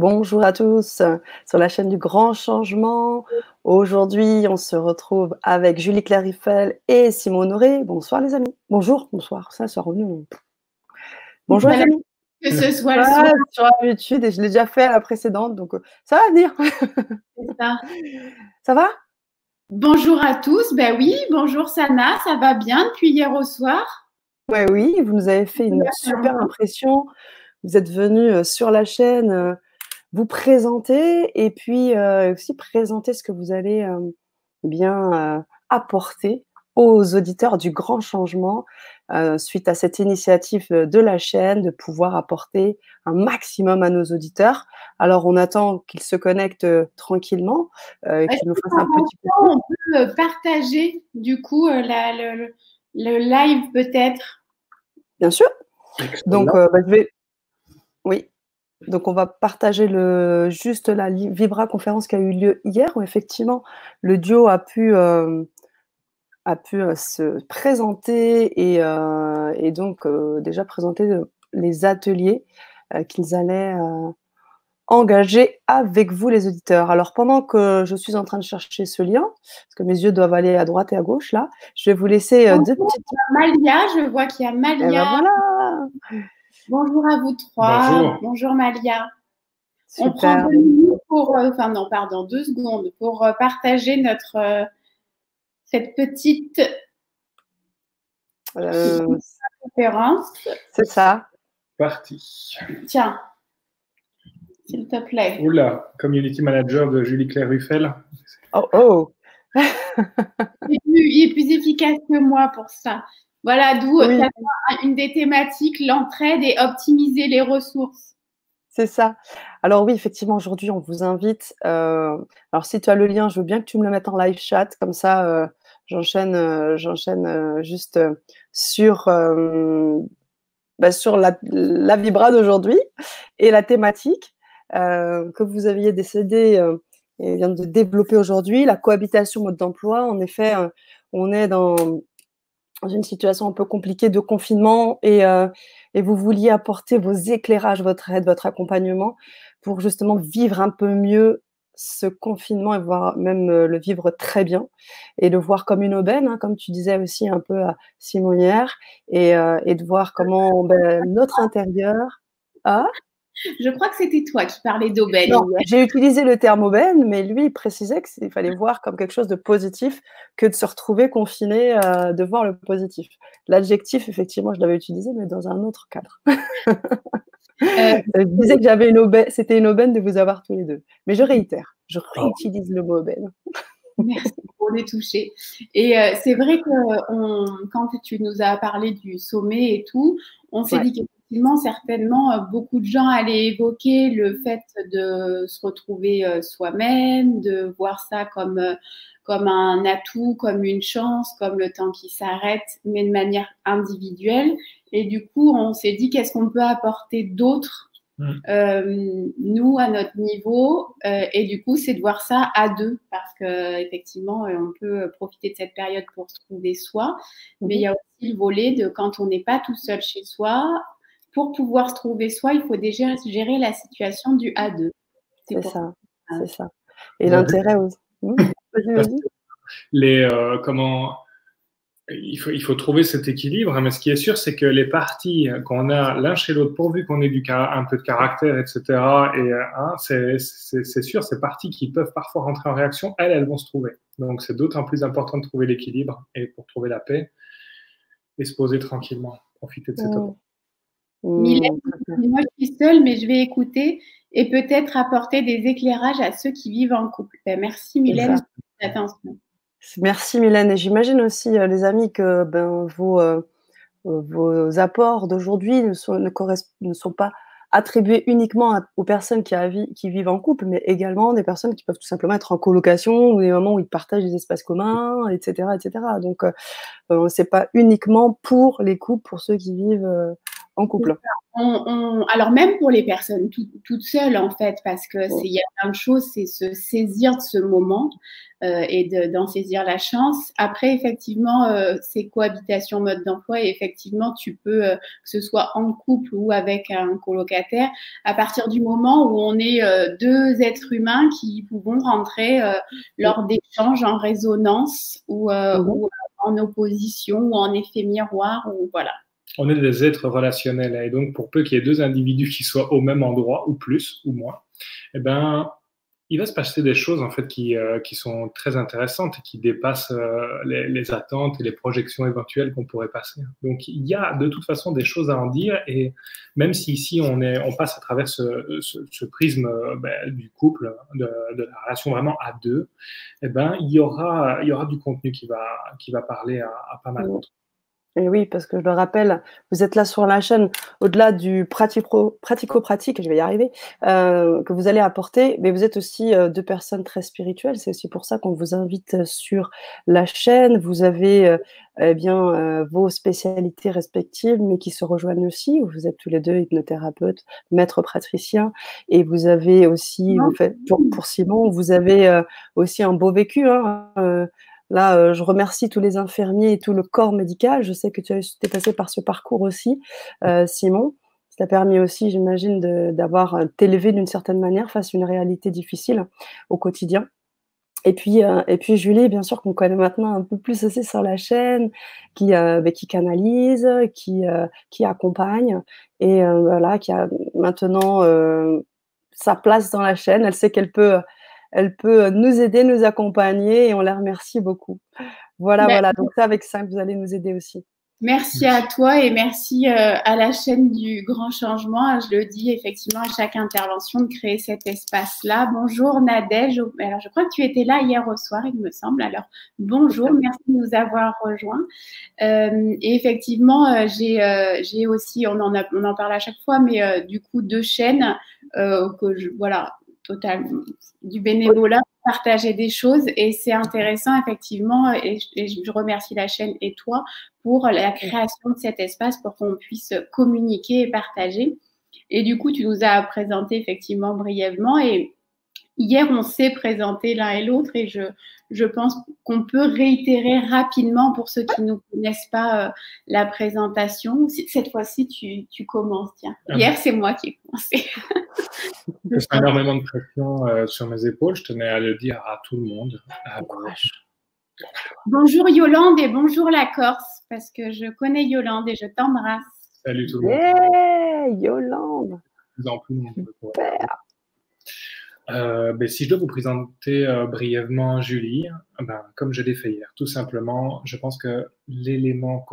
Bonjour à tous sur la chaîne du Grand Changement. Aujourd'hui, on se retrouve avec Julie Clariffel et Simon Honoré. Bonsoir les amis. Bonjour, bonsoir. Ça, soit revenu. Bonjour les amis. Que ce soit le soir. Sur l'habitude et je l'ai déjà fait à la précédente, donc euh, ça va venir. ça. ça va? Bonjour à tous. Ben oui, bonjour Sana, ça va bien depuis hier au soir? Ouais, oui, vous nous avez fait une super impression. Vous êtes venu euh, sur la chaîne euh, vous présenter et puis euh, aussi présenter ce que vous allez bien apporter aux auditeurs du grand changement suite à cette initiative de la chaîne de pouvoir apporter un maximum à nos auditeurs. Alors on attend qu'ils se connectent tranquillement, qu'ils nous fassent un petit peu. On peut partager du coup le, live peut-être? Bien sûr. Donc bah, je vais oui. Donc, on va partager le, juste la Vibra conférence qui a eu lieu hier, où effectivement, le duo a pu, euh, a pu euh, se présenter et, euh, et donc déjà présenter les ateliers qu'ils allaient engager avec vous, les auditeurs. Alors, pendant que je suis en train de chercher ce lien, parce que mes yeux doivent aller à droite et à gauche, là, je vais vous laisser deux petites. Malia, je vois qu'il y a Malia. Eh ben voilà. Bonjour à vous trois. Bonjour, Malia. On prend deux minutes pour, euh, enfin non, pardon, deux secondes pour euh, partager notre euh, cette petite conférence. C'est ça. Parti. Tiens, s'il te plaît. Oula, community manager de Julie Claire Ruffel. Oh oh. il est plus efficace que moi pour ça. Voilà d'où euh, une des thématiques, l'entraide et optimiser les ressources. C'est ça. Alors oui, effectivement, aujourd'hui, on vous invite. Euh, alors si tu as le lien, je veux bien que tu me le mettes en live chat, comme ça, euh, j'enchaîne, j'enchaîne juste sur bah, sur la, la vibra d'aujourd'hui et la thématique que vous aviez décidé et vient de développer aujourd'hui, la cohabitation mode d'emploi. En effet, on est dans dans une situation un peu compliquée de confinement et, euh, et, vous vouliez apporter vos éclairages, votre aide, votre accompagnement pour justement vivre un peu mieux ce confinement et voir même euh, le vivre très bien et le voir comme une aubaine, hein, comme tu disais aussi un peu à Simonière, et, euh, et de voir comment ben, notre intérieur. a je crois que c'était toi qui parlais d'aubaine. J'ai utilisé le terme aubaine, mais lui, il précisait qu'il fallait voir comme quelque chose de positif que de se retrouver confiné, euh, de voir le positif. L'adjectif, effectivement, je l'avais utilisé, mais dans un autre cadre. Euh, je disais que j'avais une aubaine, c'était une aubaine de vous avoir tous les deux. Mais je réitère, je réutilise le mot aubaine. Merci pour les toucher. Et euh, c'est vrai que quand tu nous as parlé du sommet et tout, on s'est dit effectivement, certainement, euh, beaucoup de gens allaient évoquer le fait de se retrouver euh, soi-même, de voir ça comme, euh, comme un atout, comme une chance, comme le temps qui s'arrête, mais de manière individuelle. Et du coup, on s'est dit qu'est-ce qu'on peut apporter d'autre mmh. nous à notre niveau et du coup c'est de voir ça à deux parce que effectivement on peut profiter de cette période pour se trouver soi mais il y a aussi le volet de quand on n'est pas tout seul chez soi pour pouvoir se trouver soi, il faut déjà gérer la situation du A2. C'est ça, c'est ça. Et l'intérêt aussi. Mmh. Les, euh, comment, il faut, il faut trouver cet équilibre, hein, mais ce qui est sûr, c'est que les parties qu'on a l'un chez l'autre, pourvu qu'on ait du, un peu de caractère, etc., et hein, c'est sûr, ces parties qui peuvent parfois rentrer en réaction, elles, elles vont se trouver. Donc, c'est d'autant plus important de trouver l'équilibre et pour trouver la paix et se poser tranquillement, profiter de cette mmh. Mylène, moi je suis seule, mais je vais écouter et peut-être apporter des éclairages à ceux qui vivent en couple. Ben, merci Mylène attention. Merci Mylène. Et j'imagine aussi, euh, les amis, que ben, vos, euh, vos apports d'aujourd'hui ne sont, ne, ne sont pas attribués uniquement aux personnes qui, qui, vivent en couple, mais également des personnes qui peuvent tout simplement être en colocation ou des moments où ils partagent des espaces communs, etc. etc. Donc, euh, euh c'est pas uniquement pour les couples, pour ceux qui vivent en couple. alors même pour les personnes toutes seules en fait, parce que il y a plein de choses, c'est se saisir de ce moment euh, et d'en saisir la chance. Après, effectivement, euh, c'est cohabitation mode d'emploi et effectivement, tu peux, euh, que ce soit en couple ou avec un colocataire, à partir du moment où on est deux êtres humains qui pouvons rentrer lors d'échanges en résonance ou, mhm. ou en opposition ou en effet miroir ou voilà on est des êtres relationnels. Et donc, pour peu qu'il y ait deux individus qui soient au même endroit, ou plus, ou moins, eh ben, il va se passer des choses en fait qui, euh, qui sont très intéressantes et qui dépassent euh, les, attentes et les projections éventuelles qu'on pourrait passer. Donc il y a de toute façon des choses à en dire et même si ici on, est, on passe à travers ce, ce, prisme euh, ben, du couple, de, de, la relation vraiment à deux, eh ben, il, y aura, il y aura du contenu qui va, qui va parler à, à pas mal d'autres. Et oui, parce que je le rappelle, vous êtes là sur la chaîne, au-delà du pratico-pratique, je vais y arriver, euh, que vous allez apporter, mais vous êtes aussi euh, deux personnes très spirituelles. C'est aussi pour ça qu'on vous invite sur la chaîne. Vous avez euh, eh bien vos spécialités respectives, mais qui se rejoignent aussi. Vous êtes tous les deux hypnothérapeutes, maître praticien, et vous avez aussi, en fait, pour, pour Simon, vous avez aussi un beau vécu. Hein, Là, euh, je remercie tous les infirmiers et tout le corps médical. Je sais que tu es passé par ce parcours aussi, euh, Simon. Ça t'a permis aussi, j'imagine, d'avoir euh, t'élevé d'une certaine manière face à une réalité difficile au quotidien. Et puis, et puis Julie, bien sûr, qu'on connaît maintenant un peu plus aussi sur la chaîne, qui, bah, qui canalise, qui, qui accompagne, et voilà, qui a maintenant sa place dans la chaîne. Elle sait qu'elle peut elle peut nous aider, nous accompagner et on la remercie beaucoup. Voilà, voilà. Donc ça, avec ça, vous allez nous aider aussi. Merci à toi et merci euh, à la chaîne du Grand Changement. Je le dis effectivement à chaque intervention de créer cet espace-là. Bonjour Nadège. Alors je crois que tu étais là hier au soir, il me semble. Alors bonjour, merci de nous avoir rejoints. Euh, et effectivement, euh, j'ai aussi, on en, a, on en parle à chaque fois, mais du coup deux chaînes que je, voilà, du bénévolat, partager des choses. Et c'est intéressant effectivement et, je remercie la chaîne et toi pour la création de cet espace pour qu'on puisse communiquer et partager. Et du coup, tu nous as présenté effectivement brièvement. Et Hier, on s'est présenté l'un et l'autre et je, je pense qu'on peut réitérer rapidement pour ceux qui ne connaissent pas euh, la présentation. Cette fois-ci, tu, tu, commences. Tiens. Ah Hier, c'est moi qui ai commencé. J'ai énormément de pression euh, sur mes épaules. Je tenais à le dire à tout le monde. bonjour Yolande et bonjour la Corse, parce que je connais Yolande et je t'embrasse. Salut tout le monde. Hey, Yolande. Super. Euh, ben, si je dois vous présenter euh, brièvement Julie, ben, comme je l'ai fait hier, tout simplement, je pense que l'élément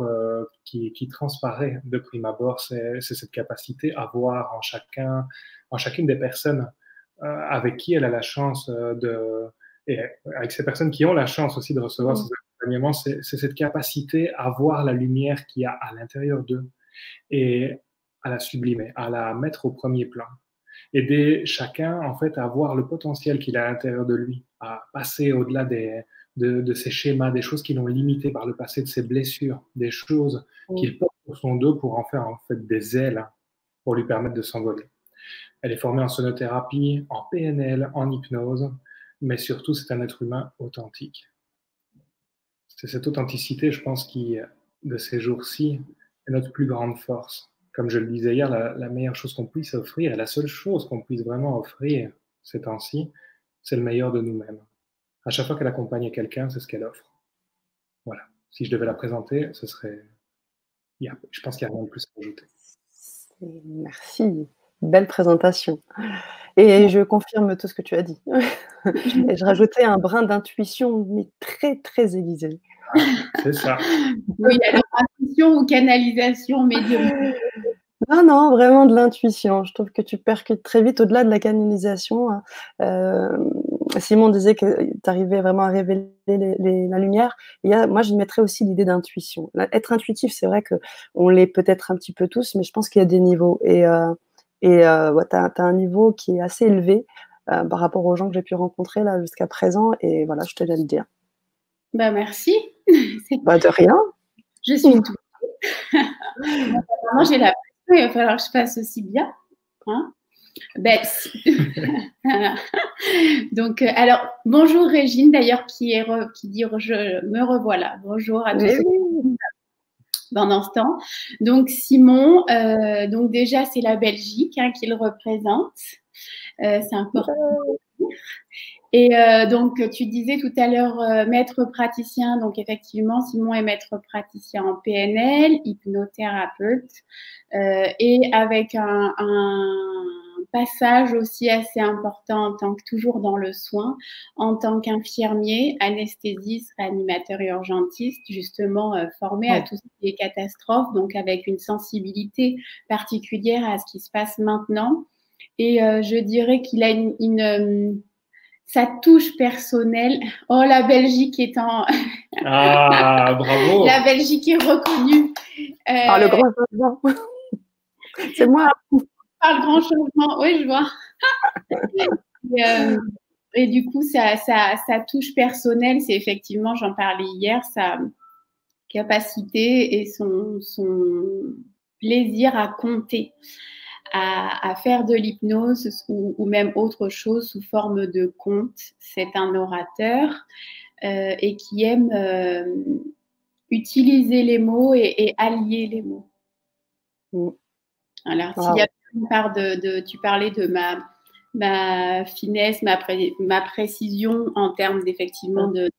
qui, qui, transparaît de prime abord, c'est cette capacité à voir en chacun, en chacune des personnes euh, avec qui elle a la chance de, et avec ces personnes qui ont la chance aussi de recevoir mmh. ces accompagnements, c'est cette capacité à voir la lumière qu'il y a à l'intérieur d'eux et à la sublimer, à la mettre au premier plan aider chacun en fait à voir le potentiel qu'il a à l'intérieur de lui, à passer au-delà des, de, de, ces schémas, des choses qui l'ont limité par le passé, de ses blessures, des choses qu'il porte sur son dos pour en faire en fait des ailes pour lui permettre de s'envoler. Elle est formée en sonothérapie, en PNL, en hypnose, mais surtout c'est un être humain authentique. C'est cette authenticité, je pense, qui, de ces jours-ci, est notre plus grande force comme je le disais hier, la, meilleure chose qu'on puisse offrir, et la seule chose qu'on puisse vraiment offrir ces temps-ci, c'est le meilleur de nous-mêmes. À chaque fois qu'elle accompagne quelqu'un, c'est ce qu'elle offre. Voilà. Si je devais la présenter, ce serait. je pense qu'il n'y a rien de plus à ajouter. Merci. Belle présentation. Et je confirme tout ce que tu as dit. et je rajoutais un brin d'intuition, mais très, très aiguisé. C'est ça. Oui, alors intuition ou canalisation médium Non, non, vraiment de l'intuition. Je trouve que tu percutes très vite au-delà de la canalisation. Hein. Euh, Simon disait que tu arrivais vraiment à révéler la lumière. Et moi, je mettrais aussi l'idée d'intuition. Être intuitif, c'est vrai qu'on l'est peut-être un petit peu tous, mais je pense qu'il y a des niveaux. Et, euh, et euh, tu as, un niveau qui est assez élevé par rapport aux gens que j'ai pu rencontrer là jusqu'à présent. Et voilà, je te laisse le dire. Bah, merci. Bah, de rien. Je suis tout. Moi, j'ai la il va falloir que je fasse aussi bien. Hein ben, Donc, euh, alors, bonjour Régine, d'ailleurs, qui, est qui dit je me revoilà. Bonjour à tous pendant ce temps. Donc, Simon, euh, donc déjà, c'est la Belgique hein, qu'il représente. Euh, c'est important. Et donc, tu disais tout à l'heure maître praticien. Donc, effectivement, Simon est maître praticien en PNL, hypnothérapeute, et avec un passage aussi assez important en tant que toujours dans le soin, en tant qu'infirmier, anesthésiste, réanimateur et urgentiste, justement euh, formé à tout ce qui est catastrophe, donc avec une sensibilité particulière à ce qui se passe maintenant. Et euh, je dirais qu'il a une, euh, sa touche personnelle. Oh, la Belgique est en. ah, bravo! La Belgique est reconnue. ah, le grand changement. C'est moi le grand changement. Oui, je vois. Euh, et, du coup, sa, touche personnelle, c'est effectivement, j'en parlais hier, sa capacité et son, plaisir à compter, à, faire de l'hypnose ou, même autre chose sous forme de conte. C'est un orateur euh, et qui aime euh, utiliser les mots et, allier les mots. Mm. Alors, s'il y a part de, tu parlais de ma, ma finesse, ma, ma précision en termes d'effectivement de,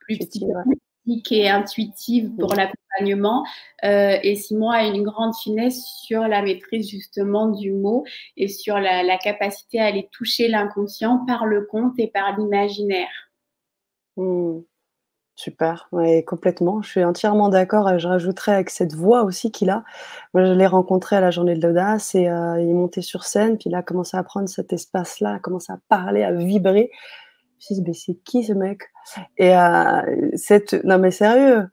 plus psychique et intuitive pour l'accompagnement. Euh, et Simon a une grande finesse sur la maîtrise justement du mot et sur la, capacité à aller toucher l'inconscient par le conte et par l'imaginaire. Mmh. Super, ouais, complètement. Je suis entièrement d'accord. Et je rajouterais avec cette voix aussi qu'il a. Moi, je l'ai rencontré à la journée de l'audace et euh, il est monté sur scène, puis il a commencé à prendre cet espace-là, a commencé à parler, à vibrer. Suis c'est qui ce mec? Et euh, cette, non mais sérieux.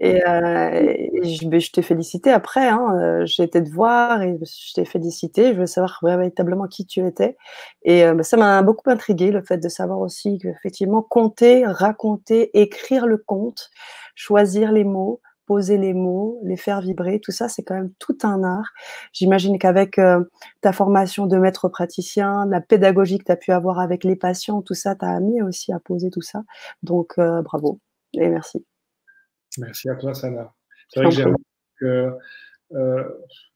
Et, euh, je, je t'ai félicité après. Hein, euh, j'ai été te voir et je t'ai félicité. Je veux savoir véritablement qui tu étais. Et ça m'a beaucoup intrigué le fait de savoir aussi qu'effectivement compter, raconter, écrire le conte, choisir les mots, poser les mots, les faire vibrer, tout ça, c'est quand même tout un art. J'imagine qu'avec euh, ta formation de maître praticien, la pédagogie que tu as pu avoir avec les patients, tout ça t'a amené aussi à poser tout ça. Donc, euh, bravo et merci. Merci à toi, Sana. C'est vrai que j'ai que euh,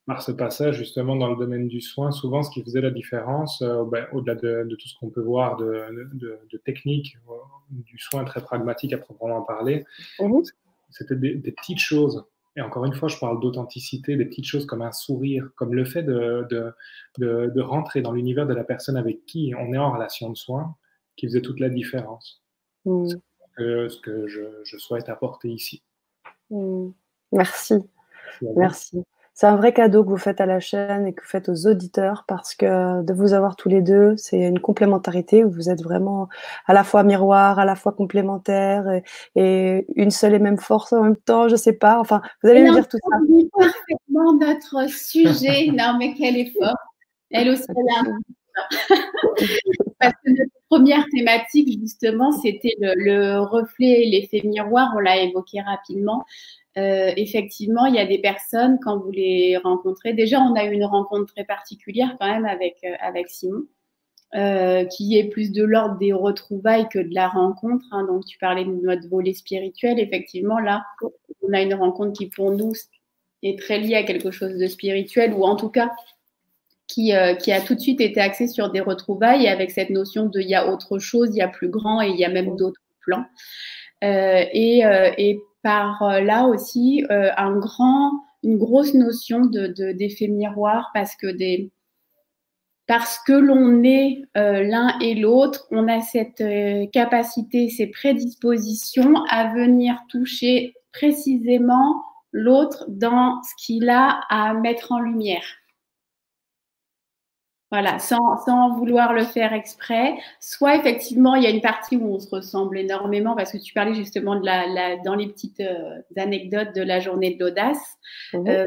par ce passage, justement, dans le domaine du soin, souvent, ce qui faisait la différence, ben, au-delà de, tout ce qu'on peut voir de, de technique, du soin très pragmatique à proprement parler, mmh c'était des, petites choses. Et encore une fois, je parle d'authenticité, des petites choses comme un sourire, comme le fait de, de, de, rentrer dans l'univers de la personne avec qui on est en relation de soins, qui faisait toute la différence. Mm. C'est ce que je, je, souhaite apporter ici. Mm. Merci. Merci. C'est un vrai cadeau que vous faites à la chaîne et que vous faites aux auditeurs parce que de vous avoir tous les deux, c'est une complémentarité où vous êtes vraiment à la fois miroir, à la fois complémentaire et, une seule et même force en même temps. Je sais pas. Enfin, vous allez me dire tout ça. parfaitement notre sujet. non, mais quelle est forte. Elle aussi, elle Parce que notre première thématique, justement, c'était le, le reflet et l'effet miroir. On l'a évoqué rapidement. Euh, effectivement, il y a des personnes, quand vous les rencontrez, déjà, on a eu une rencontre très particulière quand même avec, euh, Simon, euh, qui est plus de l'ordre des retrouvailles que de la rencontre. Hein. Donc, tu parlais de notre volet spirituel. Effectivement, là, on a une rencontre qui, pour nous, est très liée à quelque chose de spirituel, ou en tout cas, qui, qui a tout de suite été axée sur des retrouvailles, avec cette notion de il y a autre chose, il y a plus grand et il y a même d'autres plans. et par euh, là aussi euh, un grand, une grosse notion d'effet de, miroir parce que parce que l'on est euh, l'un et l'autre, on a cette capacité, ces prédispositions à venir toucher précisément l'autre dans ce qu'il a à mettre en lumière. Voilà, sans, sans, vouloir le faire exprès. Soit effectivement, il y a une partie où on se ressemble énormément parce que tu parlais justement de la, la dans les petites euh, anecdotes de la journée de l'audace mhm. euh,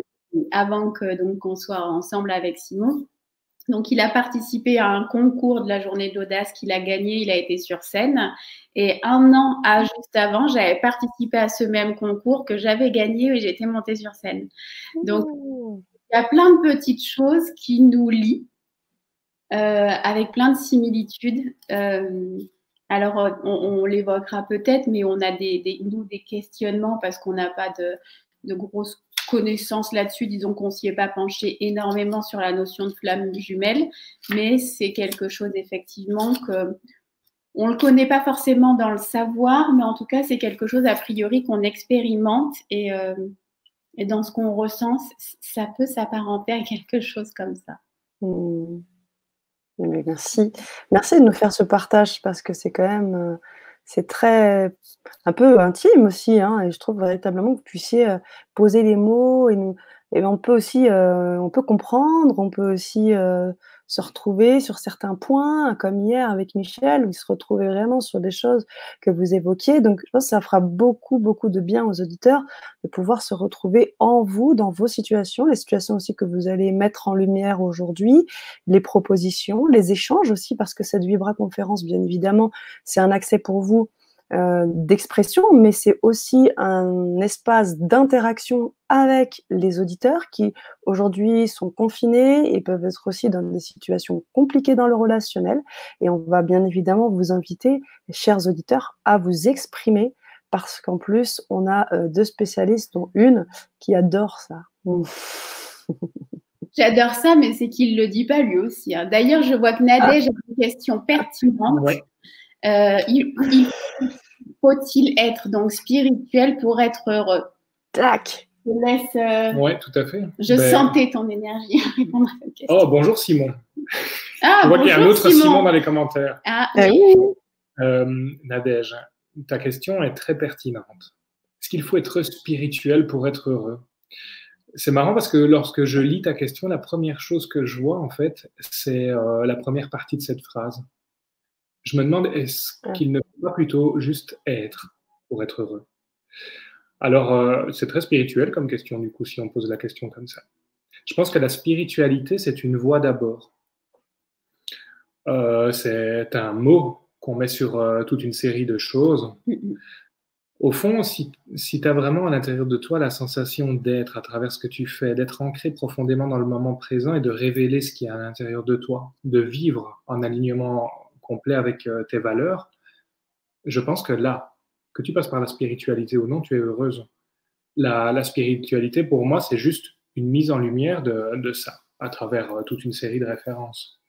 avant que donc qu'on soit ensemble avec Simon. Donc, il a participé à un concours de la journée de l'audace qu'il a gagné. Il a été sur scène. Et un an à juste avant, j'avais participé à ce même concours que j'avais gagné et j'étais montée sur scène. Donc, il y a plein de petites choses qui nous lient avec plein de similitudes. Euh, alors, euh, on, l'évoquera peut-être, mais on a des, nous, des questionnements parce qu'on n'a pas de, grosses connaissances là-dessus. Disons qu'on s'y est pas penché énormément sur la notion de flamme jumelle, mais c'est quelque chose effectivement que on le connaît pas forcément dans le savoir, mais en tout cas, c'est quelque chose a priori qu'on expérimente et, et dans ce qu'on ressent, ça peut s'apparenter à quelque chose comme ça. Mmh. Merci. Merci de nous faire ce partage parce que c'est quand même, euh, c'est très, un peu intime aussi, hein, et je trouve véritablement que vous puissiez euh, poser les mots et on peut aussi, euh, on peut comprendre, on peut aussi se retrouver sur certains points, comme hier avec Michel, où se retrouvait vraiment sur des choses que vous évoquiez. Donc, ça fera beaucoup, beaucoup de bien aux auditeurs de pouvoir se retrouver en vous, dans vos situations, les situations aussi que vous allez mettre en lumière aujourd'hui, les propositions, les échanges aussi, parce que cette Vibra conférence, bien évidemment, c'est un accès pour vous euh, d'expression, mais c'est aussi un espace d'interaction avec les auditeurs qui aujourd'hui sont confinés et peuvent être aussi dans des situations compliquées dans le relationnel. Et on va bien évidemment vous inviter, chers auditeurs, à vous exprimer parce qu'en plus, on a euh, deux spécialistes, dont une qui adore ça. J'adore ça, mais c'est qu'il ne le dit pas lui aussi. Hein. D'ailleurs, je vois que Nadège ah. a une question pertinente. Euh, il, faut-il être donc spirituel pour être heureux? Tac. Je laisse. Euh, oui, tout à fait. Je ben, sentais ton énergie à répondre à cette question. Oh, bonjour Simon. Ah, je vois qu'il y a un autre Simon, dans les commentaires. Ah, oui. Euh, Nadège, ta question est très pertinente. Est-ce qu'il faut être spirituel pour être heureux? C'est marrant parce que lorsque je lis ta question, la première chose que je vois, en fait, c'est la première partie de cette phrase je me demande est-ce qu'il ne faut pas plutôt juste être pour être heureux? Alors, euh, c'est très spirituel comme question, du coup, si on pose la question comme ça. Je pense que la spiritualité, c'est une voie d'abord. Euh, c'est un mot qu'on met sur euh, toute une série de choses. Au fond, si, si tu as vraiment à l'intérieur de toi la sensation d'être à travers ce que tu fais, d'être ancré profondément dans le moment présent et de révéler ce qui est à l'intérieur de toi, de vivre en alignement complet avec euh, tes valeurs, je pense que là, que tu passes par la spiritualité ou non, tu es heureuse. La, spiritualité, pour moi, c'est juste une mise en lumière de, ça, à travers euh, toute une série de références.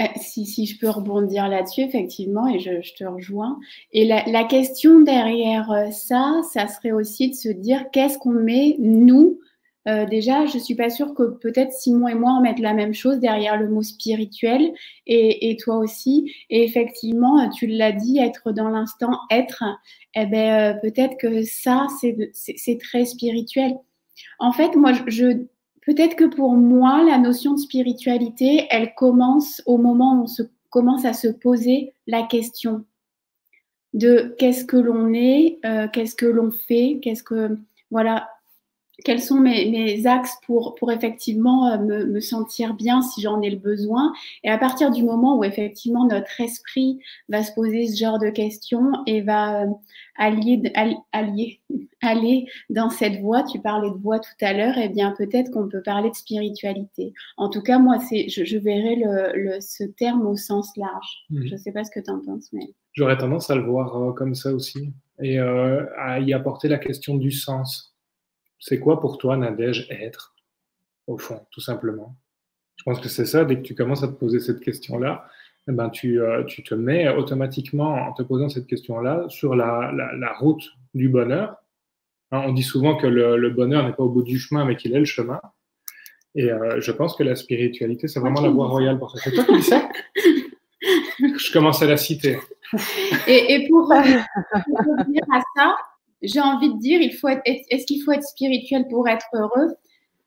Eh, si, si, je peux rebondir là-dessus, effectivement, et je, te rejoins. Et la, la, question derrière euh, ça, ça serait aussi de se dire qu'est-ce qu'on met, nous, euh, déjà, je suis pas sûre que peut-être Simon et moi on mette la même chose derrière le mot spirituel et, toi aussi. Et effectivement, tu l'as dit, être dans l'instant, être, eh ben, euh, peut-être que ça, c'est très spirituel. En fait, moi, je, peut-être que pour moi, la notion de spiritualité, elle commence au moment où on se, commence à se poser la question de qu'est-ce que l'on est, euh, qu'est-ce que l'on fait, qu'est-ce que voilà quels sont mes, axes pour, pour effectivement euh, me, sentir bien si j'en ai le besoin. Et à partir du moment où effectivement notre esprit va se poser ce genre de questions et va euh, allier, allier, aller dans cette voie, tu parlais de voie tout à l'heure, et eh bien peut-être qu'on peut parler de spiritualité. En tout cas, moi, c'est, je, verrai le, ce terme au sens large. Mmh. Je ne sais pas ce que tu en penses, mais... J'aurais tendance à le voir euh, comme ça aussi et à y apporter la question du sens c'est quoi pour toi, Nadège, être, au fond, tout simplement? Je pense que c'est ça, dès que tu commences à te poser cette question-là, eh ben, tu, euh, tu, te mets automatiquement, en te posant cette question-là, sur la, la, route du bonheur. Hein, on dit souvent que le, bonheur n'est pas au bout du chemin, mais qu'il est le chemin. Et euh, je pense que la spiritualité, c'est vraiment la voie royale pour ça. C'est toi qui dis ça? Je commence à la citer. Et, et pour, pour revenir à ça, j'ai envie de dire, il faut être, est-ce qu'il faut être spirituel pour être heureux?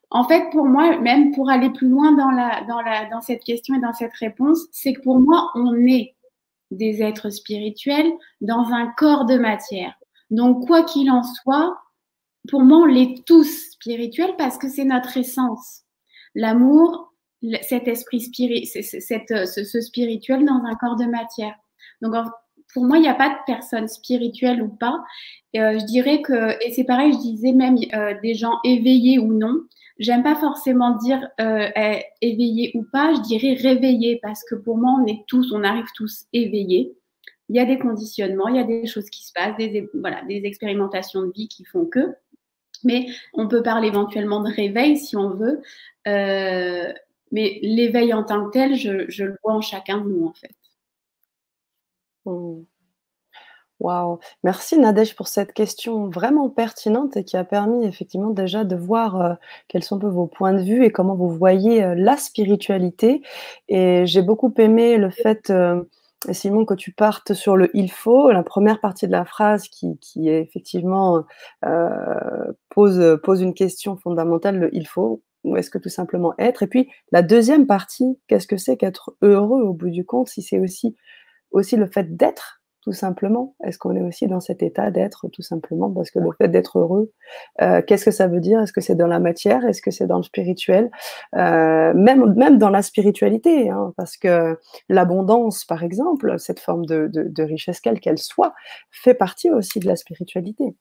En fait, pour moi, même pour aller plus loin dans, la, dans, la, dans cette question et dans cette réponse, c'est que pour moi, on est des êtres spirituels dans un corps de matière. Donc, quoi qu'il en soit, pour moi, on l'est tous spirituels parce que c'est notre essence. L'amour, cet esprit spirituel, ce, ce, spirituel dans un corps de matière. Donc, pour moi, il n'y a pas de personne spirituelle ou pas. Euh, je dirais que, et c'est pareil, je disais même euh, des gens éveillés ou non. j'aime pas forcément dire euh, éveillé ou pas, je dirais réveillé parce que pour moi, on est tous, on arrive tous éveillés. Il y a des conditionnements, il y a des choses qui se passent, des, expérimentations de vie qui font que. Mais on peut parler éventuellement de réveil si on veut. Mais l'éveil en tant que tel, je, le vois en chacun de nous, en fait. Mmh. Waouh! Merci Nadège pour cette question vraiment pertinente et qui a permis effectivement déjà de voir, heu, quels sont vos points de vue et comment vous voyez, heu, la spiritualité et j'ai beaucoup aimé le fait, heu, Simon, que tu partes sur le «il faut», la première partie de la phrase qui qui est effectivement, pose, pose une question fondamentale, le «il faut» ou est-ce que tout simplement être? Et puis la deuxième partie, qu'est-ce que c'est qu'être heureux au bout du compte? Si c'est aussi aussi le fait d'être tout simplement. Est-ce qu'on est aussi dans cet état d'être tout simplement Parce que le fait d'être heureux, euh, qu'est-ce que ça veut dire? Est-ce que c'est dans la matière? Est-ce que c'est dans le spirituel? Euh, même, dans la spiritualité, hein, parce que l'abondance, par exemple, cette forme de richesse quelle qu'elle soit, fait partie aussi de la spiritualité.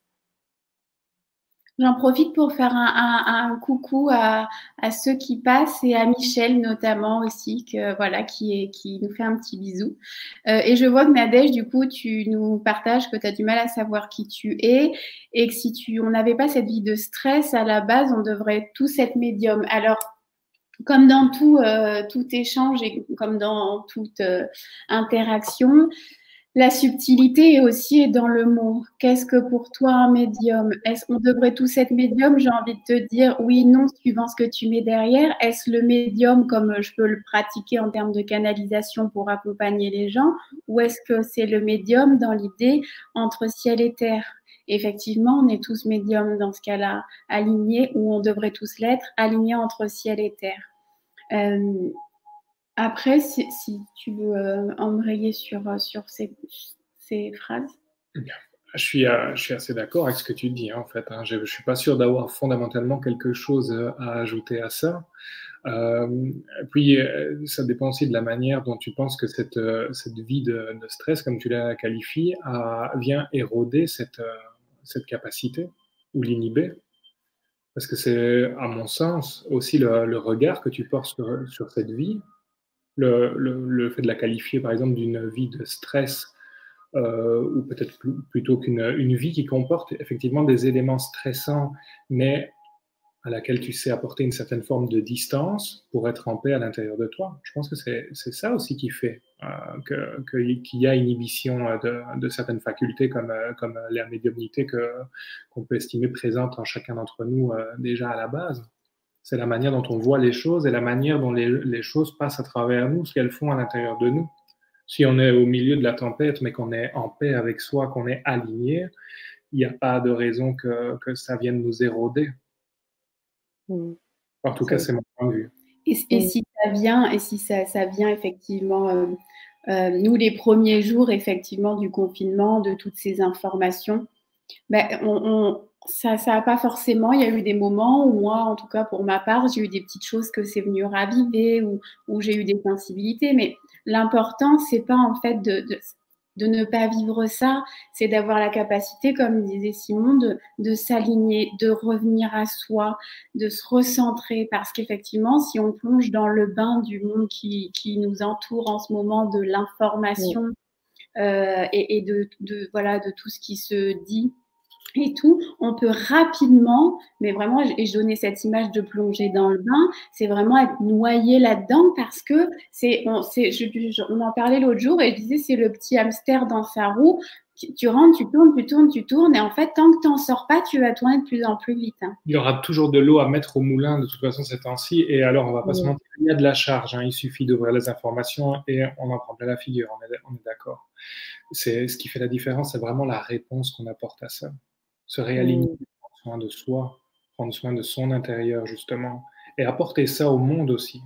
J'en profite pour faire un, coucou à, ceux qui passent et à Michel notamment aussi, que, voilà, qui, nous fait un petit bisou. Euh, et je vois que Nadège, du coup, tu nous partages que tu as du mal à savoir qui tu es et que si tu, on n'avait pas cette vie de stress, à la base, on devrait tous être médium. Alors, comme dans tout, euh, tout échange et comme dans toute euh, interaction, la subtilité est aussi dans le mot. Qu'est-ce que pour toi un médium? Est-ce qu'on devrait tous être médium J'ai envie de te dire oui, non, suivant ce que tu mets derrière. Est-ce le médium comme je peux le pratiquer en termes de canalisation pour accompagner les gens? Ou est-ce que c'est le médium dans l'idée entre ciel et terre? Effectivement, on est tous médiums dans ce cas-là, alignés, ou on devrait tous l'être, alignés entre ciel et terre. Euh, après, si, tu veux euh, embrayer sur, euh, sur ces, ces phrases. Je suis, euh, je suis assez d'accord avec ce que tu dis, hein, en fait. Hein. Je ne suis pas sûr d'avoir fondamentalement quelque chose à ajouter à ça. puis, ça dépend aussi de la manière dont tu penses que cette, cette vie de, de stress, comme tu l'as qualifié, vient éroder cette, cette capacité ou l'inhiber. Parce que c'est, à mon sens, aussi le, le regard que tu portes sur, sur cette vie le, fait de la qualifier, par exemple, d'une vie de stress, euh, ou peut-être plutôt qu'une une vie qui comporte effectivement des éléments stressants, mais à laquelle tu sais apporter une certaine forme de distance pour être en paix à l'intérieur de toi. Je pense que c'est ça aussi qui fait euh, qu'il y a inhibition de, de, certaines facultés comme, euh, comme la médiumnité qu'on peut estimer présente en chacun d'entre nous euh, déjà à la base c'est la manière dont on voit les choses et la manière dont les, choses passent à travers nous, ce qu'elles font à l'intérieur de nous. Si on est au milieu de la tempête, mais qu'on est en paix avec soi, qu'on est aligné, il n'y a pas de raison que, que, ça vienne nous éroder. Mm. En tout cas, c'est mon point de vue. Et, si ça vient, et si ça, ça vient effectivement, euh, euh, nous les premiers jours effectivement du confinement, de toutes ces informations, ben, on, ça n'a pas forcément. Il y a eu des moments où moi, en tout cas pour ma part, j'ai eu des petites choses que c'est venu raviver ou où j'ai eu des sensibilités. Mais l'important, c'est pas en fait de, de, de, ne pas vivre ça, c'est d'avoir la capacité, comme disait Simon, de, de s'aligner, de revenir à soi, de se recentrer. Parce qu'effectivement, si on plonge dans le bain du monde qui, qui nous entoure en ce moment, de l'information euh, et, et de, de, voilà, de tout ce qui se dit et tout, on peut rapidement, mais vraiment, et je donnais cette image de plonger dans le bain, c'est vraiment être noyé là-dedans parce que c'est, on, on en parlait l'autre jour et je disais c'est le petit hamster dans sa roue. Tu rentres, tu tournes, tu tournes, tu tournes, et en fait, tant que tu n'en sors pas, tu vas tourner de plus en plus vite. Hein. Il y aura toujours de l'eau à mettre au moulin de toute façon ces temps-ci, et alors on va pas se mentir, il y a de la charge. Hein. Il suffit d'ouvrir les informations et on en prend plein la figure. On est, on est d'accord. C'est ce qui fait la différence, c'est vraiment la réponse qu'on apporte à ça se réaligner, mmh. prendre soin de soi, prendre soin de son intérieur, justement, et apporter ça au monde aussi.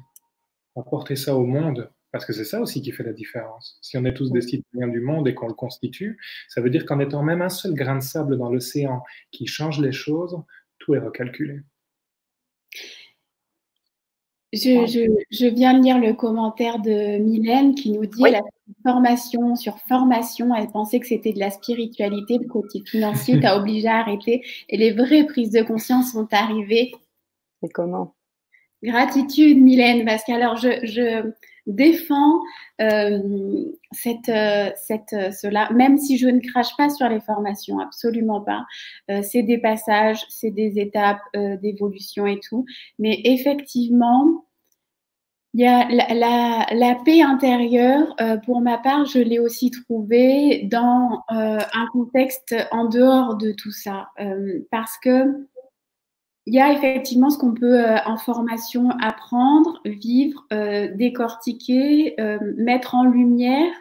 Apporter ça au monde, parce que c'est ça aussi qui fait la différence. Si on est tous des citoyens du monde et qu'on le constitue, ça veut dire qu'en étant même un seul grain de sable dans l'océan qui change les choses, tout est recalculé. Je, viens de lire le commentaire de Mylène qui nous dit la formation sur formation. Elle pensait que c'était de la spiritualité, le côté financier t'a obligé à arrêter et les vraies prises de conscience sont arrivées. Et comment? Gratitude, Mylène, parce que alors je, défends euh, cette, euh, cette, euh, cela, même si je ne crache pas sur les formations, absolument pas. c'est des passages, c'est des étapes d'évolution et tout. Mais effectivement, il y a la, la, paix intérieure, pour ma part, je l'ai aussi trouvée dans un contexte en dehors de tout ça. parce que il y a effectivement ce qu'on peut euh, en formation apprendre, vivre, euh, décortiquer, euh, mettre en lumière.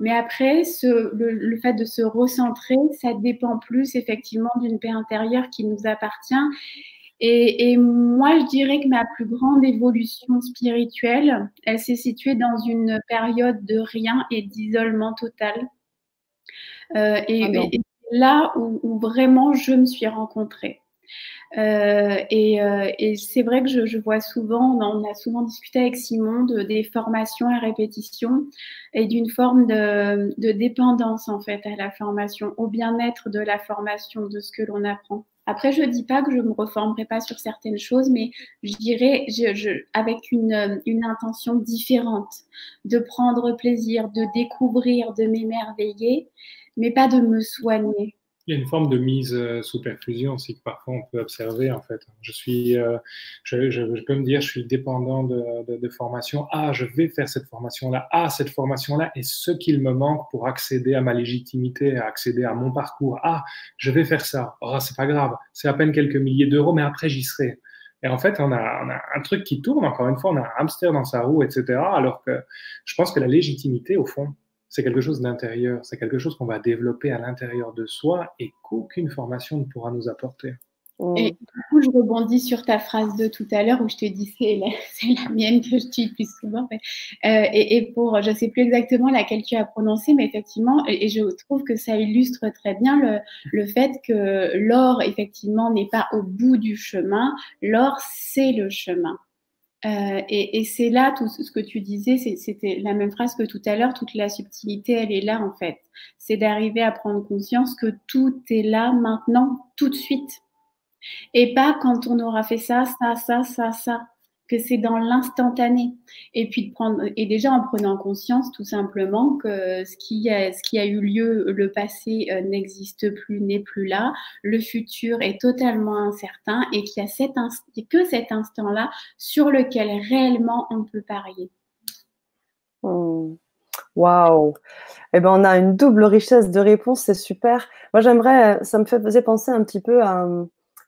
Mais après, ce, le, fait de se recentrer, ça dépend plus effectivement d'une paix intérieure qui nous appartient. Et, et, moi, je dirais que ma plus grande évolution spirituelle, elle s'est située dans une période de rien et d'isolement total. Euh, et, ah et, là où, où, vraiment je me suis rencontrée. Euh, et, euh, et c'est vrai que je, je, vois souvent, on a souvent discuté avec Simon de, des formations et répétitions et d'une forme de, de, dépendance en fait à la formation, au bien-être de la formation, de ce que l'on apprend. Après, je ne dis pas que je ne me reformerai pas sur certaines choses, mais je dirais je, je, avec une, une intention différente, de prendre plaisir, de découvrir, de m'émerveiller, mais pas de me soigner. Il y a une forme de mise euh, sous perfusion aussi que parfois on peut observer en fait. Je suis, euh, je, je, peux me dire, je suis dépendant de, de, de, formation. Ah, je vais faire cette formation-là. Ah, cette formation-là est ce qu'il me manque pour accéder à ma légitimité, à accéder à mon parcours. Ah, je vais faire ça. Oh, c'est pas grave. C'est à peine quelques milliers d'euros, mais après j'y serai. Et en fait, on a, on a, un truc qui tourne. Encore une fois, on a un hamster dans sa roue, etc. Alors que je pense que la légitimité, au fond, c'est quelque chose d'intérieur, c'est quelque chose qu'on va développer à l'intérieur de soi et qu'aucune formation ne pourra nous apporter. Et du coup, je rebondis sur ta phrase de tout à l'heure où je te dis c'est la, la, mienne que je dis plus souvent. Euh, et, et, pour, je ne sais plus exactement laquelle tu as prononcé, mais effectivement, et, je trouve que ça illustre très bien le, le fait que l'or, effectivement, n'est pas au bout du chemin. L'or, c'est le chemin. Euh, et, et c'est là tout ce que tu disais, c'était la même phrase que tout à l'heure, toute la subtilité, elle est là en fait. C'est d'arriver à prendre conscience que tout est là maintenant, tout de suite. Et pas quand on aura fait ça, ça, ça, ça, ça que c'est dans l'instantané. Et puis de prendre, et déjà en prenant conscience tout simplement que ce qui a, eu lieu, le passé euh, n'existe plus, n'est plus là, le futur est totalement incertain et qu'il y a cet que cet instant-là sur lequel réellement on peut parier. Hmm. Waouh! Eh ben, on a une double richesse de réponses, c'est super. Moi, j'aimerais, ça me faisait penser un petit peu à,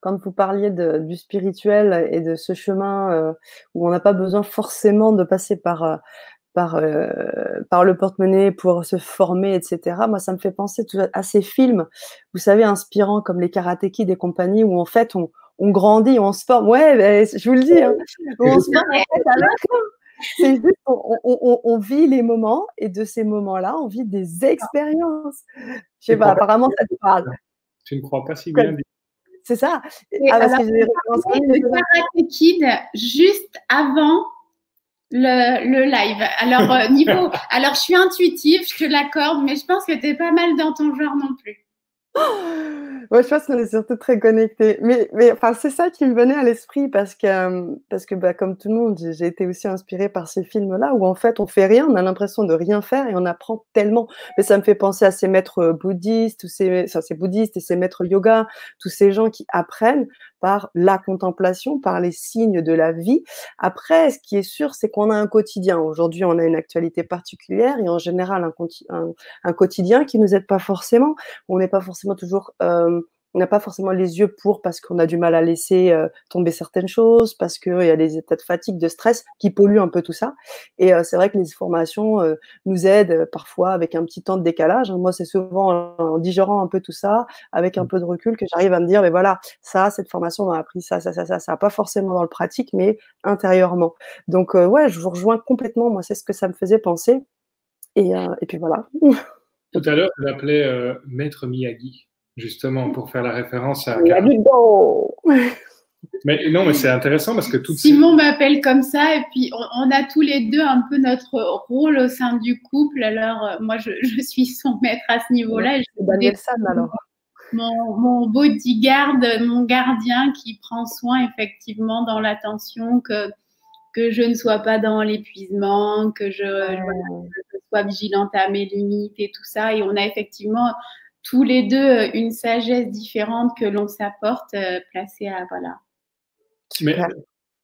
quand vous parliez de, du spirituel et de ce chemin euh, où on n'a pas besoin forcément de passer par, euh, par, euh, par le porte-monnaie pour se former, etc. Moi, ça me fait penser à ces films, vous savez, inspirants comme les Karate Kid et compagnie, où en fait, on, on grandit, on se forme. Ouais, ben, je vous le dis, hein, on se forme C'est juste, on, on, on, vit les moments et de ces moments-là, on vit des expériences. Je sais pas, apparemment, ça te parle. Tu ne crois pas si bien c'est ça. Ah, parce alors, le Karate Kid juste avant le, le live. Alors, euh, niveau, alors, je suis intuitive, je te l'accorde, mais je pense que tu es pas mal dans ton genre non plus. Ouais, je pense qu'on est surtout très connectés. Mais, mais enfin, c'est ça qui me venait à l'esprit parce que, parce que bah, comme tout le monde, j'ai été aussi inspirée par ces films-là où en fait on fait rien, on a l'impression de rien faire et on apprend tellement. Mais ça me fait penser à ces maîtres bouddhistes, tous ces, enfin, ces bouddhistes et ces maîtres yoga, tous ces gens qui apprennent par la contemplation, par les signes de la vie. Après, ce qui est sûr, c'est qu'on a un quotidien. Aujourd'hui, on a une actualité particulière et en général un, quotidien qui nous aide pas forcément. On n'est pas forcément toujours euh, on n'a pas forcément les yeux pour parce qu'on a du mal à laisser euh, tomber certaines choses, parce qu'il y a des états de fatigue, de stress qui polluent un peu tout ça. Et euh, c'est vrai que les formations euh, nous aident parfois avec un petit temps de décalage. Moi, c'est souvent en, digérant un peu tout ça, avec un mmh. peu de recul, que j'arrive à me dire, mais voilà, ça, cette formation m'a appris ça, ça, ça, ça, ça, pas forcément dans le pratique, mais intérieurement. Donc, ouais, je vous rejoins complètement. Moi, c'est ce que ça me faisait penser. Et, et puis voilà. Tout à l'heure, je l'appelais Maître Miyagi justement, pour faire la référence à. Mais non, mais c'est intéressant parce que tout. Simon m'appelle comme ça et puis on, a tous les deux un peu notre rôle au sein du couple. Alors euh, moi, je, je suis son maître à ce niveau-là. Daniel Sam alors. mon, mon bodyguard, mon gardien qui prend soin effectivement dans l'attention que que je ne sois pas dans l'épuisement, que je, sois vigilante à mes limites et tout ça. Et on a effectivement tous les deux une sagesse différente que l'on s'apporte, euh, placée à voilà. Mais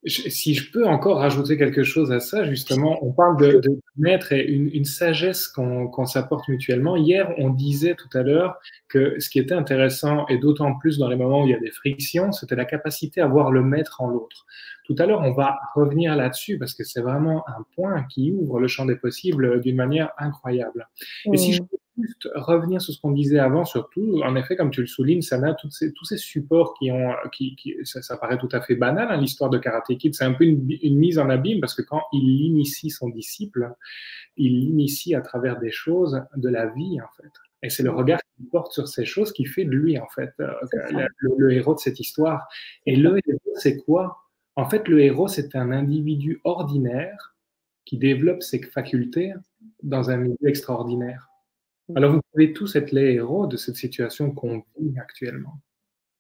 si je peux encore rajouter quelque chose à ça, justement, on parle de, de maître et une, sagesse qu'on s'apporte mutuellement. Hier, on disait tout à l'heure que ce qui était intéressant, et d'autant plus dans les moments où il y a des frictions, c'était la capacité à voir le maître en l'autre. Tout à l'heure, on va revenir là-dessus parce que c'est vraiment un point qui ouvre le champ des possibles d'une manière incroyable. Et si je peux juste revenir sur ce qu'on disait avant, surtout, en effet, comme tu le soulignes, Sana, ces, tous ces supports qui ont, qui, qui ça, ça, paraît tout à fait banal, hein, l'histoire de Karate Kid, c'est un peu une, une, mise en abîme parce que quand il initie son disciple, il l'initie à travers des choses de la vie, en fait. Et c'est le regard qu'il porte sur ces choses qui fait de lui, en fait, euh, le, le, héros de cette histoire. Et le héros, c'est quoi? En fait, le héros, c'est un individu ordinaire qui développe ses facultés dans un milieu extraordinaire. Alors vous pouvez tous être les héros de cette situation qu'on vit actuellement.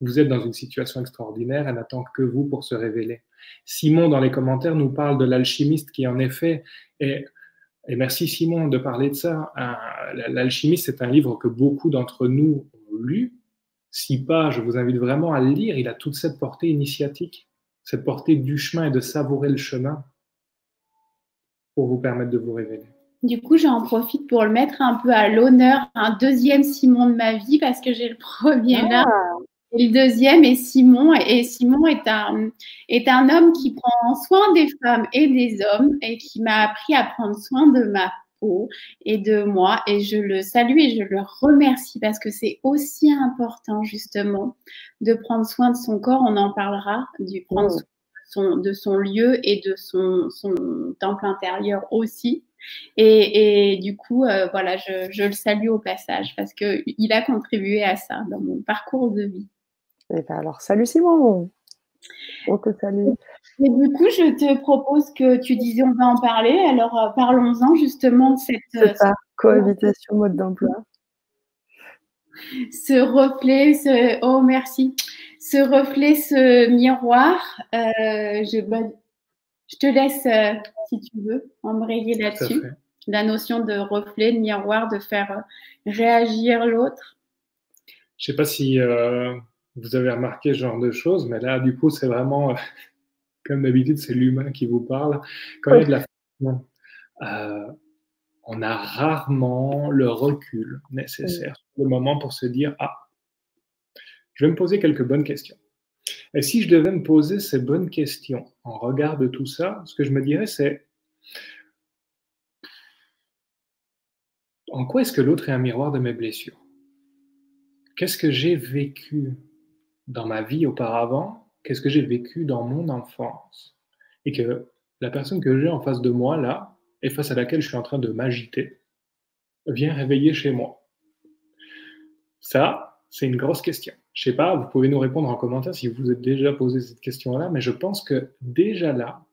Vous êtes dans une situation extraordinaire, elle n'attend que vous pour se révéler. Simon, dans les commentaires, nous parle de l'alchimiste qui, en effet, est. Et merci Simon de parler de ça. L'alchimiste, c'est un livre que beaucoup d'entre nous ont lu. Si pas, je vous invite vraiment à le lire. Il a toute cette portée initiatique, cette portée du chemin et de savourer le chemin pour vous permettre de vous révéler. Du coup, j'en profite pour le mettre un peu à l'honneur, un deuxième Simon de ma vie, parce que j'ai le premier là. Ah. Et le deuxième est Simon. Et Simon est un, est un homme qui prend soin des femmes et des hommes et qui m'a appris à prendre soin de ma peau et de moi. Et je le salue et je le remercie parce que c'est aussi important, justement, de prendre soin de son corps. On en parlera, du prendre soin de son, de son lieu et de son, son temple intérieur aussi. Et, du coup, euh, voilà, je, le salue au passage parce qu'il a contribué à ça dans mon parcours de vie. Et eh ben alors, salut Simon On te salue. Et du coup, je te propose que tu disais on va en parler. Alors, euh, parlons-en justement de cette. Ça, cohabitation mode d'emploi. Ce reflet, ce. Oh, merci. Ce reflet, ce miroir. Euh, je, je te laisse, euh, si tu veux, embrayer là-dessus. La notion de reflet, de miroir, de faire euh, réagir l'autre. Je ne sais pas si euh, vous avez remarqué ce genre de choses, mais là, du coup, c'est vraiment, comme d'habitude, c'est l'humain qui vous parle. Quand il y a de la on a rarement le recul nécessaire, le moment pour se dire, ah, je vais me poser quelques bonnes questions. Et si je devais me poser ces bonnes questions en regard de tout ça, ce que je me dirais, c'est en quoi est-ce que l'autre est un miroir de mes blessures? Qu'est-ce que j'ai vécu dans ma vie auparavant? Qu'est-ce que j'ai vécu dans mon enfance? Et que la personne que j'ai en face de moi, là, et face à laquelle je suis en train de m'agiter, vient réveiller chez moi. Ça, c'est une grosse question. Je sais pas, vous pouvez nous répondre en commentaire si vous vous êtes déjà posé cette question-là, mais je pense que déjà là,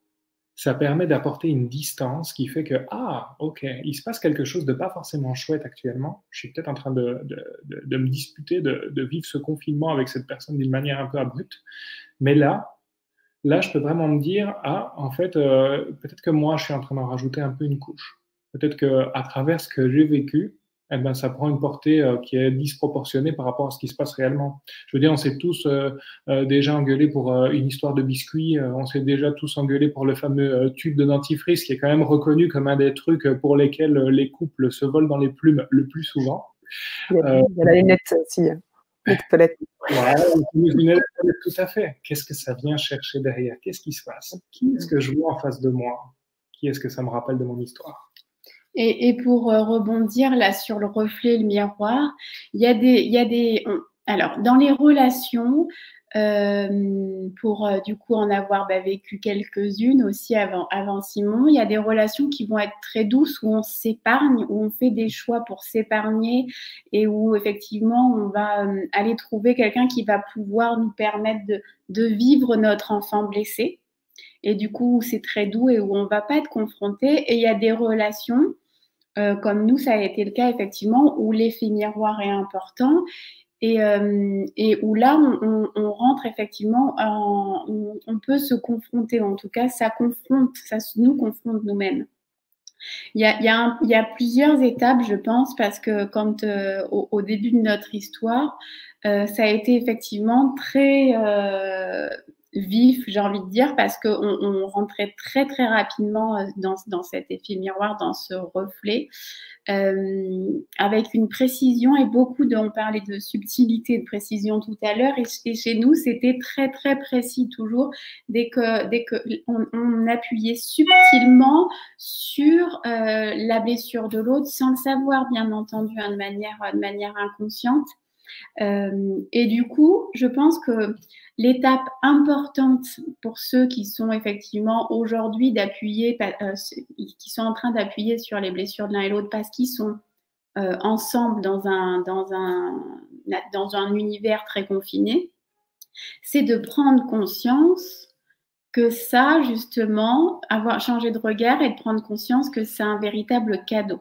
ça permet d'apporter une distance qui fait que, ah, ok, il se passe quelque chose de pas forcément chouette actuellement. Je suis peut-être en train de, me disputer, de, vivre ce confinement avec cette personne d'une manière un peu abrupte. Mais là, là, je peux vraiment me dire, ah, en fait, euh, peut-être que moi, je suis en train d'en rajouter un peu une couche. Peut-être qu'à travers ce que j'ai vécu, eh ben, ça prend une portée euh, qui est disproportionnée par rapport à ce qui se passe réellement. Je veux dire, on s'est tous euh, euh, déjà engueulés pour une histoire de biscuit, on s'est déjà tous engueulés pour le fameux tube de dentifrice qui est quand même reconnu comme un des trucs pour lesquels les couples se volent dans les plumes le plus souvent. Il y a, la lunette aussi. Hein. toilette. tout à fait. Qu'est-ce que ça vient chercher derrière? Qu'est-ce qui se passe? Qui est-ce que je vois en face de moi? Qui est-ce que ça me rappelle de mon histoire? Et, pour euh, rebondir là sur le reflet, le miroir, il y a des, il y a des, alors dans les relations, euh, pour euh, du coup en avoir bah, vécu quelques-unes aussi avant, avant Simon, il y a des relations qui vont être très douces où on s'épargne, où on fait des choix pour s'épargner et où effectivement on va aller trouver quelqu'un qui va pouvoir nous permettre de, de vivre notre enfant blessé. Et du coup, c'est très doux et où on ne va pas être confronté. Et il y a des relations euh, comme nous, ça a été le cas effectivement, où l'effet miroir est important et, euh, où là, on, rentre effectivement, en, on, peut se confronter, en tout cas, ça confronte, ça nous confronte nous-mêmes. Il y, a, plusieurs étapes, je pense, parce que quand euh, au, début de notre histoire, ça a été effectivement très vif, j'ai envie de dire, parce qu'on on rentrait très très rapidement euh, dans, dans, cet effet miroir, dans ce reflet, euh, avec une précision et beaucoup de, on parlait de subtilité, de précision tout à l'heure, et, chez nous c'était très très précis toujours, dès que dès que on, on appuyait subtilement sur euh, la blessure de l'autre, sans le savoir bien entendu, hein, de manière de manière inconsciente. Euh, et du coup, je pense que l'étape importante pour ceux qui sont effectivement aujourd'hui d'appuyer, euh, qui sont en train d'appuyer sur les blessures de l'un et l'autre parce qu'ils sont euh, ensemble dans un, dans, un, dans un univers très confiné, c'est de prendre conscience que ça, justement, avoir changé de regard et de prendre conscience que c'est un véritable cadeau.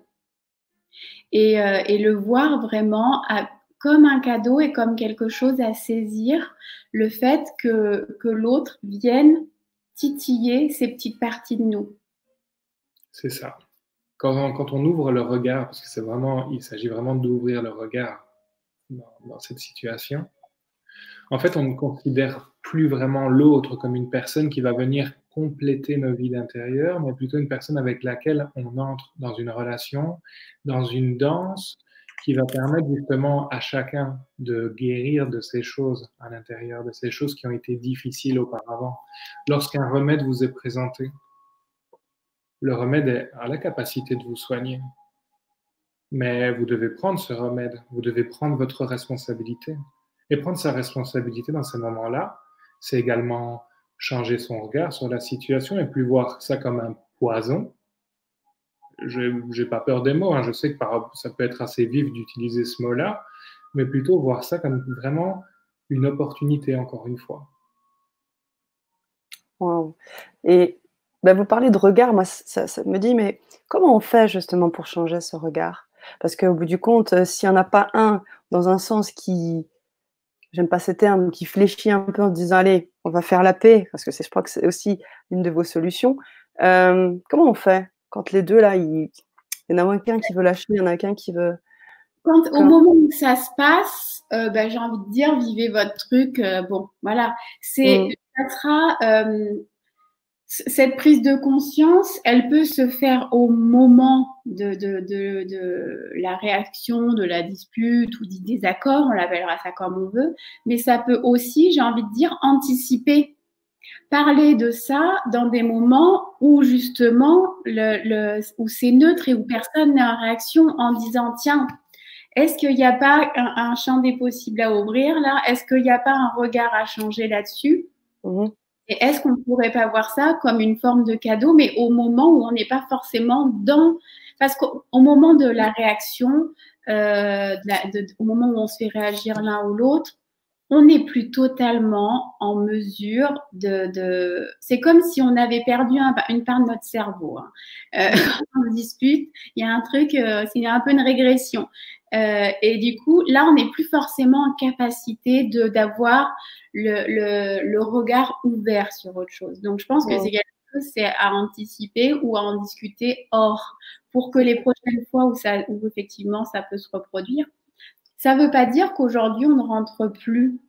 Et, et, le voir vraiment à comme un cadeau et comme quelque chose à saisir, le fait que, l'autre vienne titiller ces petites parties de nous. C'est ça. Quand on, quand on, ouvre le regard, parce que c'est vraiment, il s'agit vraiment d'ouvrir le regard dans, dans, cette situation, en fait, on ne considère plus vraiment l'autre comme une personne qui va venir compléter nos vies d'intérieur, mais plutôt une personne avec laquelle on entre dans une relation, dans une danse, qui va permettre justement à chacun de guérir de ces choses à l'intérieur, de ces choses qui ont été difficiles auparavant. Lorsqu'un remède vous est présenté, le remède a la capacité de vous soigner. Mais vous devez prendre ce remède, vous devez prendre votre responsabilité. Et prendre sa responsabilité dans ces moments-là, c'est également changer son regard sur la situation et plus voir ça comme un poison, j'ai pas peur des mots, hein. je sais que ça peut être assez vif d'utiliser ce mot-là, mais plutôt voir ça comme vraiment une opportunité, encore une fois. Wow. Et ben, vous parlez de regard, moi, ça, me dit, mais comment on fait justement pour changer ce regard? Parce qu'au bout du compte, euh, s'il n'y en a pas un dans un sens qui, j'aime pas ce terme, qui fléchit un peu en disant, allez, on va faire la paix, parce que je crois que c'est aussi une de vos solutions, euh, comment on fait? Quand les deux, là, il, y en a qu'un qui veut lâcher, il y en a qu'un qui veut. Quand, au moment où ça se passe, euh, ben, j'ai envie de dire, vivez votre truc. Euh, bon, voilà. C'est, mm. ça sera, euh, cette prise de conscience, elle peut se faire au moment de, de, de, de la réaction, de la dispute ou du désaccord, on l'appellera ça comme on veut, mais ça peut aussi, j'ai envie de dire, anticiper parler de ça dans des moments où justement le, le, où c'est neutre et où personne n'est en réaction en disant tiens est-ce qu'il n'y a pas un, un, champ des possibles à ouvrir là? Est-ce qu'il n'y a pas un regard à changer là-dessus? Mmh. Et est-ce qu'on ne pourrait pas voir ça comme une forme de cadeau, mais au moment où on n'est pas forcément dans... Parce qu'au moment de la réaction, euh, de la, de, au moment où on se fait réagir l'un ou l'autre, on n'est plus totalement en mesure de. de... C'est comme si on avait perdu un, une part de notre cerveau. Hein. Euh, quand on dispute, il y a un truc, euh, c'est un peu une régression. Euh, et du coup, là, on n'est plus forcément en capacité de d'avoir le, le, le, regard ouvert sur autre chose. Donc, je pense que c'est quelque chose c'est à anticiper ou à en discuter hors pour que les prochaines fois où ça, où effectivement ça peut se reproduire, ça ne veut pas dire qu'aujourd'hui, on ne rentre plus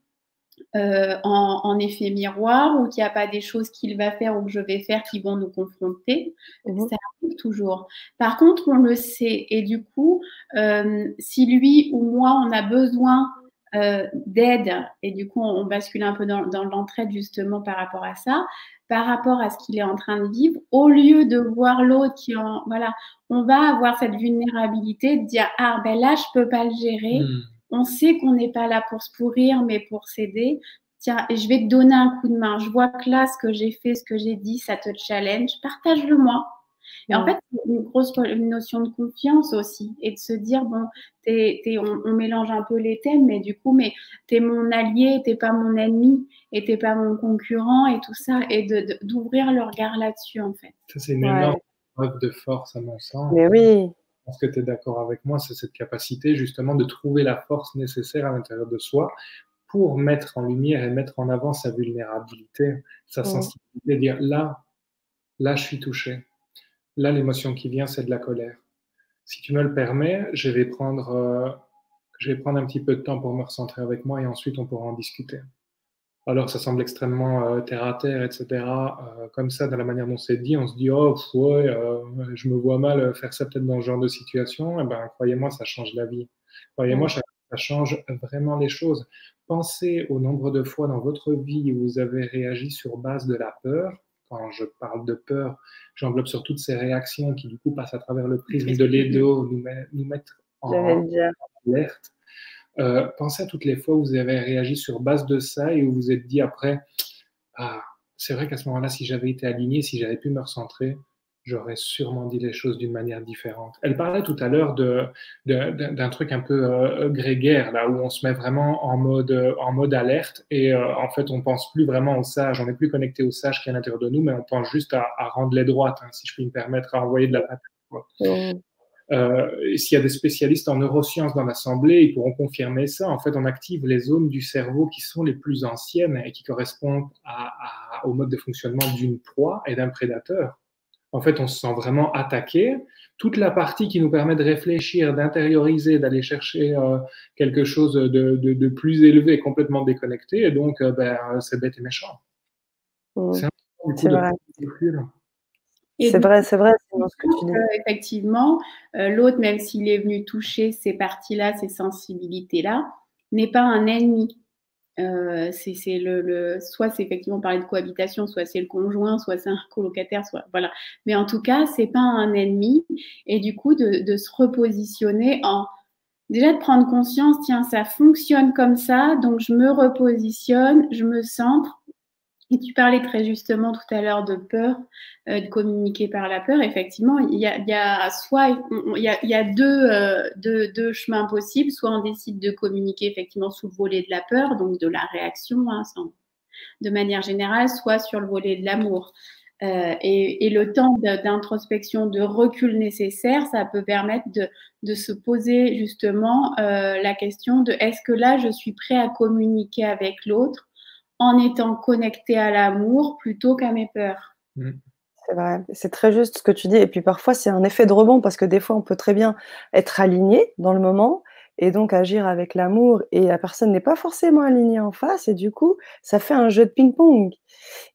euh, en, en, effet miroir ou qu'il n'y a pas des choses qu'il va faire ou que je vais faire qui vont nous confronter. Mmh. Ça arrive toujours. Par contre, on le sait. Et du coup, euh, si lui ou moi, on a besoin euh, d'aide, et du coup, on, bascule un peu dans, dans l'entraide justement par rapport à ça, par rapport à ce qu'il est en train de vivre, au lieu de voir l'autre qui en voilà, on va avoir cette vulnérabilité de dire ah ben là je peux pas le gérer. Mmh. On sait qu'on n'est pas là pour se pourrir, mais pour s'aider. Tiens, je vais te donner un coup de main. Je vois que là, ce que j'ai fait, ce que j'ai dit, ça te challenge. Partage-le moi. Et en fait, c'est une grosse une notion de confiance aussi et de se dire bon, t'es, t'es, on, on, mélange un peu les thèmes, mais du coup, mais t'es mon allié, t'es pas mon ennemi et t'es pas mon concurrent et tout ça et de, d'ouvrir le regard là-dessus en fait. Ça c'est une ouais. énorme preuve de force à mon sens. Mais oui. pense que tu es d'accord avec moi, c'est cette capacité justement de trouver la force nécessaire à l'intérieur de soi pour mettre en lumière et mettre en avant sa vulnérabilité, sa sensibilité, dire là, là, je suis touché. Là, l'émotion qui vient, c'est de la colère. Si tu me le permets, je vais prendre, euh, je vais prendre un petit peu de temps pour me recentrer avec moi et ensuite on pourra en discuter alors ça semble extrêmement euh, terre à terre, etc. Euh, comme ça, dans la manière dont c'est dit, on se dit oh ouais, euh, je me vois mal faire ça peut-être dans ce genre de situation. Et eh ben croyez-moi, ça change la vie. Croyez-moi, ça, change vraiment les choses. Pensez au nombre de fois dans votre vie où vous avez réagi sur base de la peur. Quand je parle de peur, j'englobe sur toutes ces réactions qui du coup passent à travers le prisme de l'EDO, nous, nous mettre en alerte euh, pensez à toutes les fois où vous avez réagi sur base de ça et où vous vous êtes dit après, ah, c'est vrai qu'à ce moment-là, si j'avais été aligné, si j'avais pu me recentrer, j'aurais sûrement dit les choses d'une manière différente. Elle parlait tout à l'heure d'un de, truc un peu euh, grégaire, là où on se met vraiment en mode, en mode alerte et euh, en fait on pense plus vraiment au sage, on n'est plus connecté au sage qui est à l'intérieur de nous, mais on pense juste à, rendre les droites, hein, si je puis me permettre, à envoyer de la patate. Euh, S'il y a des spécialistes en neurosciences dans l'Assemblée, ils pourront confirmer ça. En fait, on active les zones du cerveau qui sont les plus anciennes et qui correspondent à, au mode de fonctionnement d'une proie et d'un prédateur. En fait, on se sent vraiment attaqué. Toute la partie qui nous permet de réfléchir, d'intérioriser, d'aller chercher euh, quelque chose de, de, de, plus élevé, complètement déconnecté. Et donc, euh, ben, c'est bête et méchant. Mmh. C'est un peu c'est vrai, c'est vrai, c'est ce que tu dis. Euh, effectivement, euh, l'autre, même s'il est venu toucher ces parties-là, ces sensibilités-là, n'est pas un ennemi. Euh, c'est le, le, soit c'est effectivement parler de cohabitation, soit c'est le conjoint, soit c'est un colocataire, soit voilà. Mais en tout cas, c'est pas un ennemi. Et du coup, de, de, se repositionner en déjà de prendre conscience, tiens, ça fonctionne comme ça, donc je me repositionne, je me centre tu parlais très justement tout à l'heure de peur, euh, de communiquer par la peur. Effectivement, il y a, soit il y a, deux, deux, chemins possibles. Soit on décide de communiquer effectivement sous le volet de la peur, donc de la réaction, hein, de manière générale, soit sur le volet de l'amour. Euh, et, et, le temps d'introspection, de recul nécessaire, ça peut permettre de, de se poser justement euh, la question de est-ce que là je suis prêt à communiquer avec l'autre en étant connecté à l'amour plutôt qu'à mes peurs. Mm. C'est vrai, c'est très juste ce que tu dis. Et puis parfois, c'est un effet de rebond parce que des fois, on peut très bien être aligné dans le moment et donc agir avec l'amour et la personne n'est pas forcément alignée en face et du coup, ça fait un jeu de ping-pong.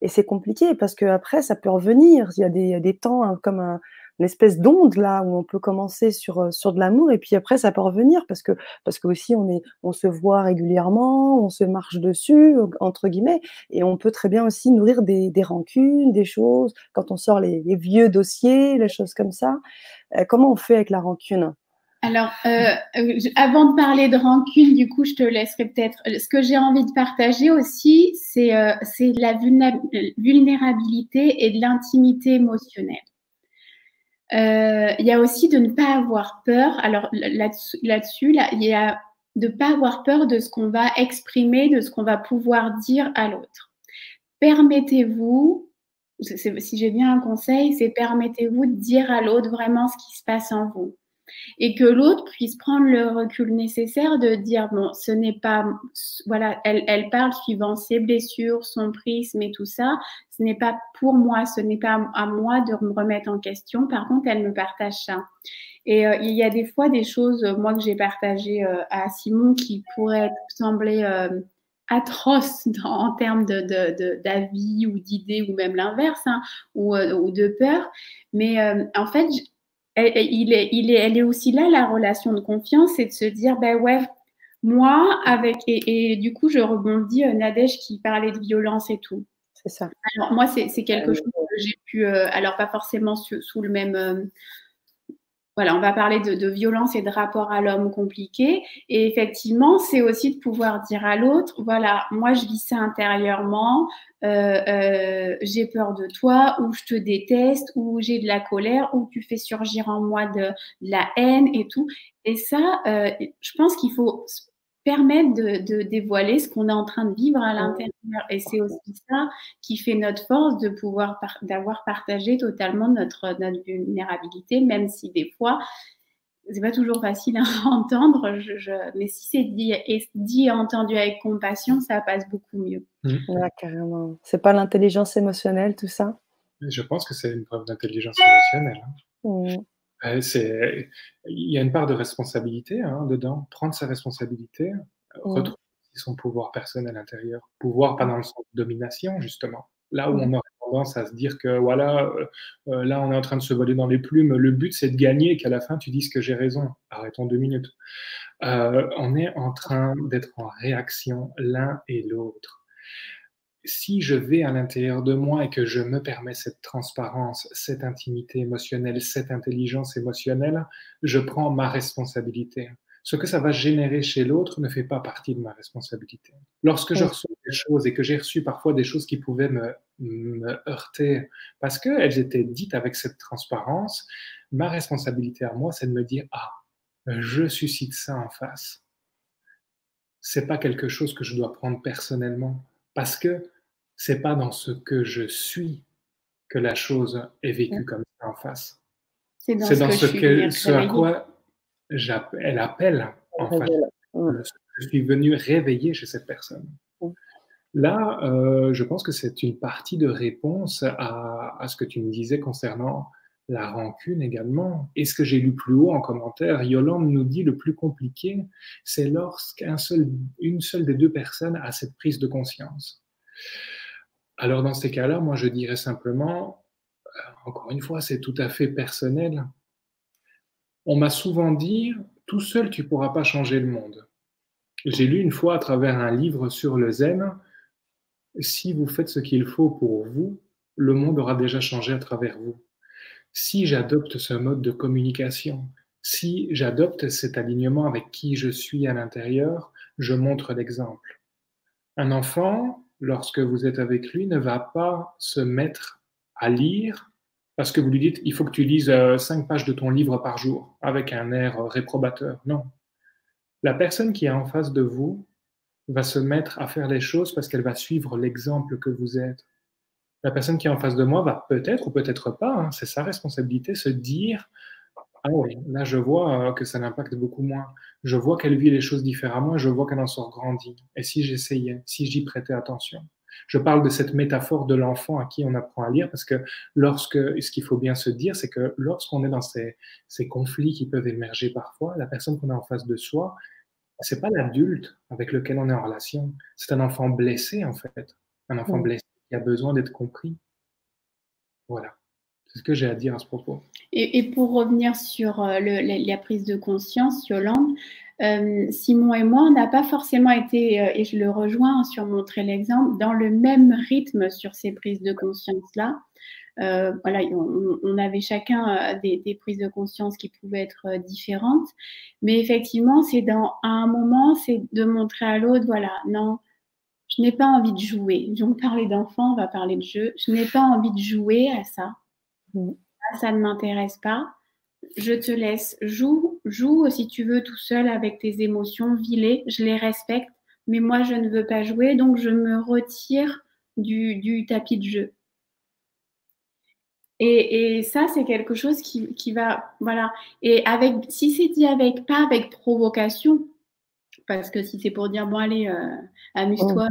Et c'est compliqué parce que après, ça peut revenir. Il y a des, des temps hein, comme un, une espèce d'onde là où on peut commencer sur euh, sur de l'amour et puis après ça peut revenir parce que parce que aussi on est on se voit régulièrement, on se marche dessus entre guillemets et on peut très bien aussi nourrir des, des rancunes, des choses quand on sort les, vieux dossiers, les choses comme ça. Euh, comment on fait avec la rancune? Alors, euh, avant de parler de rancune, du coup, je te laisserai peut-être. Ce que j'ai envie de partager aussi, c'est la vulnérabilité et de l'intimité émotionnelle. Euh, il y a aussi de ne pas avoir peur. Alors là-dessus, là, il y a de ne pas avoir peur de ce qu'on va exprimer, de ce qu'on va pouvoir dire à l'autre. Permettez-vous, si j'ai bien un conseil, c'est permettez-vous de dire à l'autre vraiment ce qui se passe en vous et que l'autre puisse prendre le recul nécessaire de dire bon, ce n'est pas voilà, elle, elle parle suivant ses blessures, son prisme et tout ça. Ce n'est pas pour moi, ce n'est pas à moi de me remettre en question. Par contre, elle me partage ça. Et euh, il y a des fois des choses, euh, moi que j'ai partagées euh, à Simon, qui pourraient sembler atroces en termes de, d'avis ou d'idées ou même l'inverse, hein, ou, ou, de peur. Mais en fait, il est, il est, elle est aussi là, la relation de confiance, c'est de se dire, ben ouais, moi, avec, et, du coup, je rebondis, euh, Nadège qui parlait de violence et tout. C'est ça. Alors, moi, c'est quelque chose que j'ai pu, euh, alors pas forcément sous, le même, euh, voilà, on va parler de, violence et de rapport à l'homme compliqué. Et effectivement, c'est aussi de pouvoir dire à l'autre, voilà, moi je vis ça intérieurement, euh, euh, j'ai peur de toi, ou je te déteste, ou j'ai de la colère, ou tu fais surgir en moi de, la haine et tout. Et ça, euh, je pense qu'il faut permettre de, dévoiler ce qu'on est en train de vivre à l'intérieur. Et c'est aussi ça qui fait notre force de pouvoir d'avoir partagé totalement notre, notre vulnérabilité, même si des fois c'est pas toujours facile à entendre, je, mais si c'est dit et dit et entendu avec compassion, ça passe beaucoup mieux. Mmh. carrément. C'est pas l'intelligence émotionnelle, tout ça? Je pense que c'est une preuve d'intelligence émotionnelle. Hein. Mmh. Euh, c'est, il y a une part de responsabilité hein, dedans. Prendre sa responsabilité, retrouver son pouvoir personnel intérieur. Pouvoir pas dans le sens de domination, justement. Là où on aurait tendance à se dire que voilà, euh, euh, là on est en train de se voler dans les plumes, le but c'est de gagner et qu'à la fin tu dises que j'ai raison. Arrêtons deux minutes. Euh, on est en train d'être en réaction l'un et l'autre. Si je vais à l'intérieur de moi et que je me permets cette transparence, cette intimité émotionnelle, cette intelligence émotionnelle, je prends ma responsabilité ce que ça va générer chez l'autre ne fait pas partie de ma responsabilité. Lorsque je reçois des choses et que j'ai reçu parfois des choses qui pouvaient me, heurter parce qu'elles étaient dites avec cette transparence, ma responsabilité à moi, c'est de me dire ah, je suscite ça en face. C'est pas quelque chose que je dois prendre personnellement parce que c'est pas dans ce que je suis que la chose est vécue comme ça en face. C'est dans, ce, que, ce à quoi elle appelle, en fait. Je suis venu réveiller chez cette personne. Là, euh, je pense que c'est une partie de réponse à, ce que tu me disais concernant la rancune également. Et ce que j'ai lu plus haut en commentaire, Yolande nous dit le plus compliqué, c'est lorsqu'une seul, seule des deux personnes a cette prise de conscience. Alors dans ces cas-là, moi je dirais simplement, euh, encore une fois, c'est tout à fait personnel. On m'a souvent dit, tout seul, tu ne pourras pas changer le monde. J'ai lu une fois à travers un livre sur le zen, si vous faites ce qu'il faut pour vous, le monde aura déjà changé à travers vous. Si j'adopte ce mode de communication, si j'adopte cet alignement avec qui je suis à l'intérieur, je montre l'exemple. Un enfant, lorsque vous êtes avec lui, ne va pas se mettre à lire parce que vous lui dites il faut que tu lises euh, cinq pages de ton livre par jour avec un air euh, réprobateur. Non. La personne qui est en face de vous va se mettre à faire les choses parce qu'elle va suivre l'exemple que vous êtes. La personne qui est en face de moi va peut-être ou peut-être pas, hein, c'est sa responsabilité, se dire ah oui, là je vois euh, que ça l'impacte beaucoup moins. Je vois qu'elle vit les choses différemment et je vois qu'elle en sort grandie. Et si j'essayais, si j'y prêtais attention je parle de cette métaphore de l'enfant à qui on apprend à lire parce que lorsque, ce qu'il faut bien se dire, c'est que lorsqu'on est dans ces, conflits qui peuvent émerger parfois, la personne qu'on a en face de soi, c'est pas l'adulte avec lequel on est en relation, c'est un enfant blessé en fait, un enfant blessé qui a besoin d'être compris. Voilà. C'est ce que j'ai à dire à ce propos. Et, pour revenir sur euh, la, prise de conscience, Yolande, euh, Simon et moi, on n'a pas forcément été, euh, et je le rejoins sur montrer l'exemple, dans le même rythme sur ces prises de conscience-là. Voilà, on, avait chacun des, prises de conscience qui pouvaient être différentes, mais effectivement, c'est dans à un moment, c'est de montrer à l'autre, voilà, non, je n'ai pas envie de jouer. Donc, parler d'enfant, on va parler de jeu. Je n'ai pas envie de jouer à ça. Mm. Ça ne m'intéresse pas je te laisse. Joue, joue si tu veux tout seul avec tes émotions, vis je les respecte, mais moi je ne veux pas jouer, donc je me retire du, tapis de jeu. Et, ça, c'est quelque chose qui, va, voilà. Et avec, si c'est dit avec, pas avec provocation, parce que si c'est pour dire, bon, allez, euh, amuse-toi,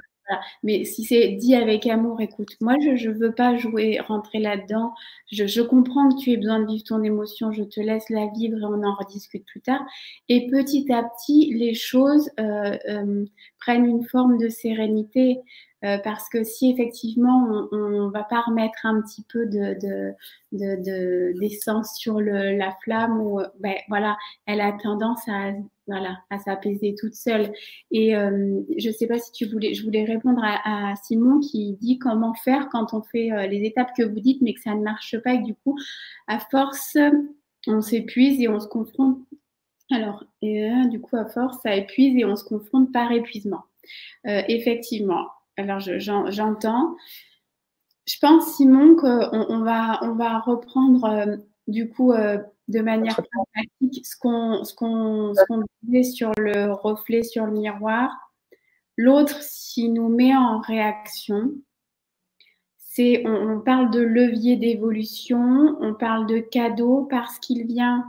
mais si c'est dit avec amour, écoute, moi je ne veux pas jouer, rentrer là-dedans. Je, comprends que tu aies besoin de vivre ton émotion, je te laisse la vivre et on en rediscute plus tard. Et petit à petit, les choses euh, euh, prennent une forme de sérénité. Euh, parce que si effectivement on ne va pas remettre un petit peu de, d'essence sur la flamme, ou, ben, voilà, elle a tendance à s'apaiser toute seule. Et euh, je ne sais pas si tu voulais, je voulais répondre à, Simon qui dit comment faire quand on fait euh, les étapes que vous dites, mais que ça ne marche pas et que du coup, à force, on s'épuise et on se confronte. Alors, euh, du coup, à force, ça épuise et on se confronte par épuisement. effectivement. Alors, j'entends. Je, pense, Simon, qu'on on va, on va reprendre du coup de manière pragmatique ce qu'on qu disait sur le reflet, sur le miroir. L'autre, s'il nous met en réaction, c'est on, parle de levier d'évolution, on parle de cadeau parce qu'il vient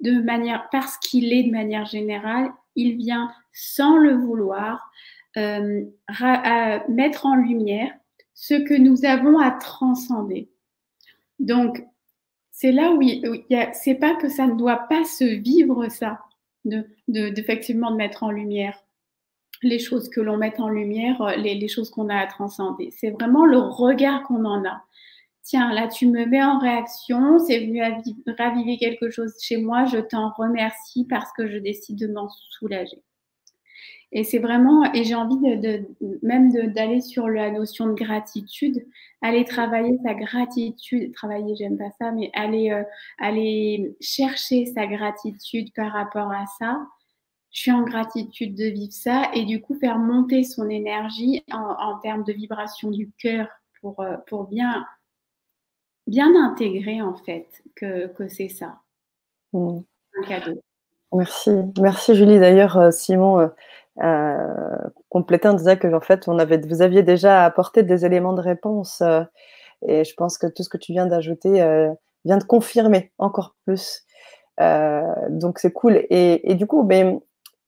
de manière, parce qu'il est de manière générale, il vient sans le vouloir euh, mettre en lumière ce que nous avons à transcender. Donc, c'est là où il, c'est pas que ça ne doit pas se vivre ça, de, effectivement de mettre en lumière les choses que l'on met en lumière, euh, les choses qu'on a à transcender. C'est vraiment le regard qu'on en a. Tiens, là, tu me mets en réaction, c'est venu raviver quelque chose chez moi, je t'en remercie parce que je décide de m'en soulager. Et c'est vraiment, et j'ai envie de, même d'aller sur la notion de gratitude, aller travailler sa gratitude, travailler, j'aime pas ça, mais aller, euh, aller chercher sa gratitude par rapport à ça. Je suis en gratitude de vivre ça et du coup faire monter son énergie en, termes de vibration du cœur pour, euh, pour bien, bien intégrer en fait que, que c'est ça. Mmh. Un cadeau. Merci, merci Julie. D'ailleurs, euh, Simon, compléter en disant que en fait, vous aviez déjà apporté des éléments de réponse euh, et je pense que tout ce que tu viens d'ajouter euh, vient de confirmer encore plus. donc c'est cool. Et, et, du coup, ben,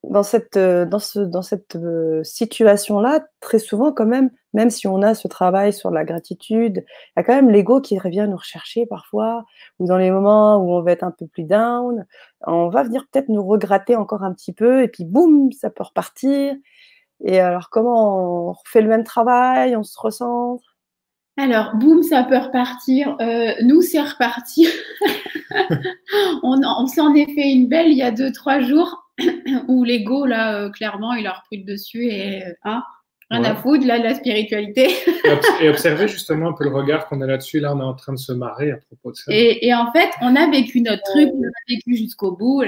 dans cette, euh, dans ce, dans cette euh, situation-là, très souvent, quand même, même si on a ce travail sur la gratitude, il y a quand même l'ego qui revient nous rechercher parfois, ou dans les moments où on va être un peu plus down, on va venir peut-être nous regratter encore un petit peu, et puis boum, ça peut repartir. Et alors, comment on refait le même travail, on se recentre? Alors, boum, ça peut repartir. Euh, nous, c'est reparti. on, s'en est fait une belle il y a deux, trois jours. où l'ego, là, euh, clairement, il a repris le dessus et euh, hein, rien à foutre, là, de la spiritualité. et observer justement un peu le regard qu'on a là-dessus. Là, on est en train de se marrer à propos de ça. Et, en fait, on a vécu notre truc, on a vécu jusqu'au bout.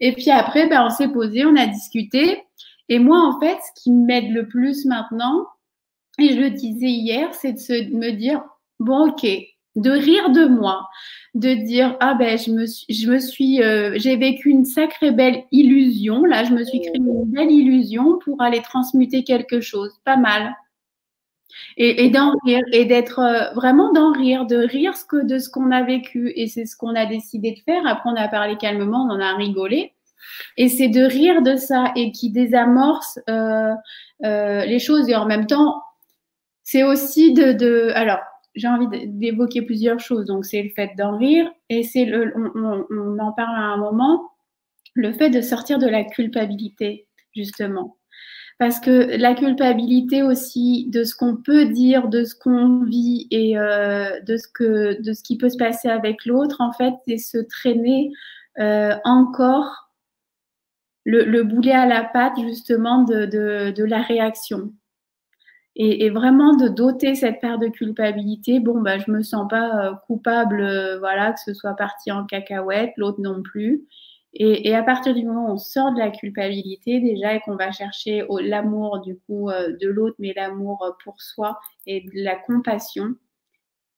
Et puis après, ben, on s'est posé, on a discuté. Et moi, en fait, ce qui m'aide le plus maintenant, et je le disais hier, c'est de, de me dire, bon, ok, de rire de moi, de dire ah ben je me suis, je me suis, euh, j'ai vécu une sacrée belle illusion. Là, je me suis créé une belle illusion pour aller transmuter quelque chose, pas mal. Et, d'en rire et d'être euh, vraiment d'en rire, de rire ce que de ce qu'on a vécu et c'est ce qu'on a décidé de faire. Après, on a parlé calmement, on en a rigolé. Et c'est de rire de ça et qui désamorce euh, les choses et en même temps, c'est aussi de, de alors j'ai envie d'évoquer plusieurs choses. Donc, c'est le fait d'en rire et c'est le, on, en parle à un moment, le fait de sortir de la culpabilité, justement. Parce que la culpabilité aussi de ce qu'on peut dire, de ce qu'on vit et euh, de, ce que, de ce qui peut se passer avec l'autre, en fait, c'est se traîner euh, encore le, le, boulet à la patte, justement, de la réaction et, vraiment de doter cette paire de culpabilité. Bon, bah, je me sens pas euh, coupable, euh, voilà, que ce soit parti en cacahuète, l'autre non plus. Et, à partir du moment où on sort de la culpabilité déjà et qu'on va chercher l'amour du coup euh, de l'autre, mais l'amour pour soi et de la compassion,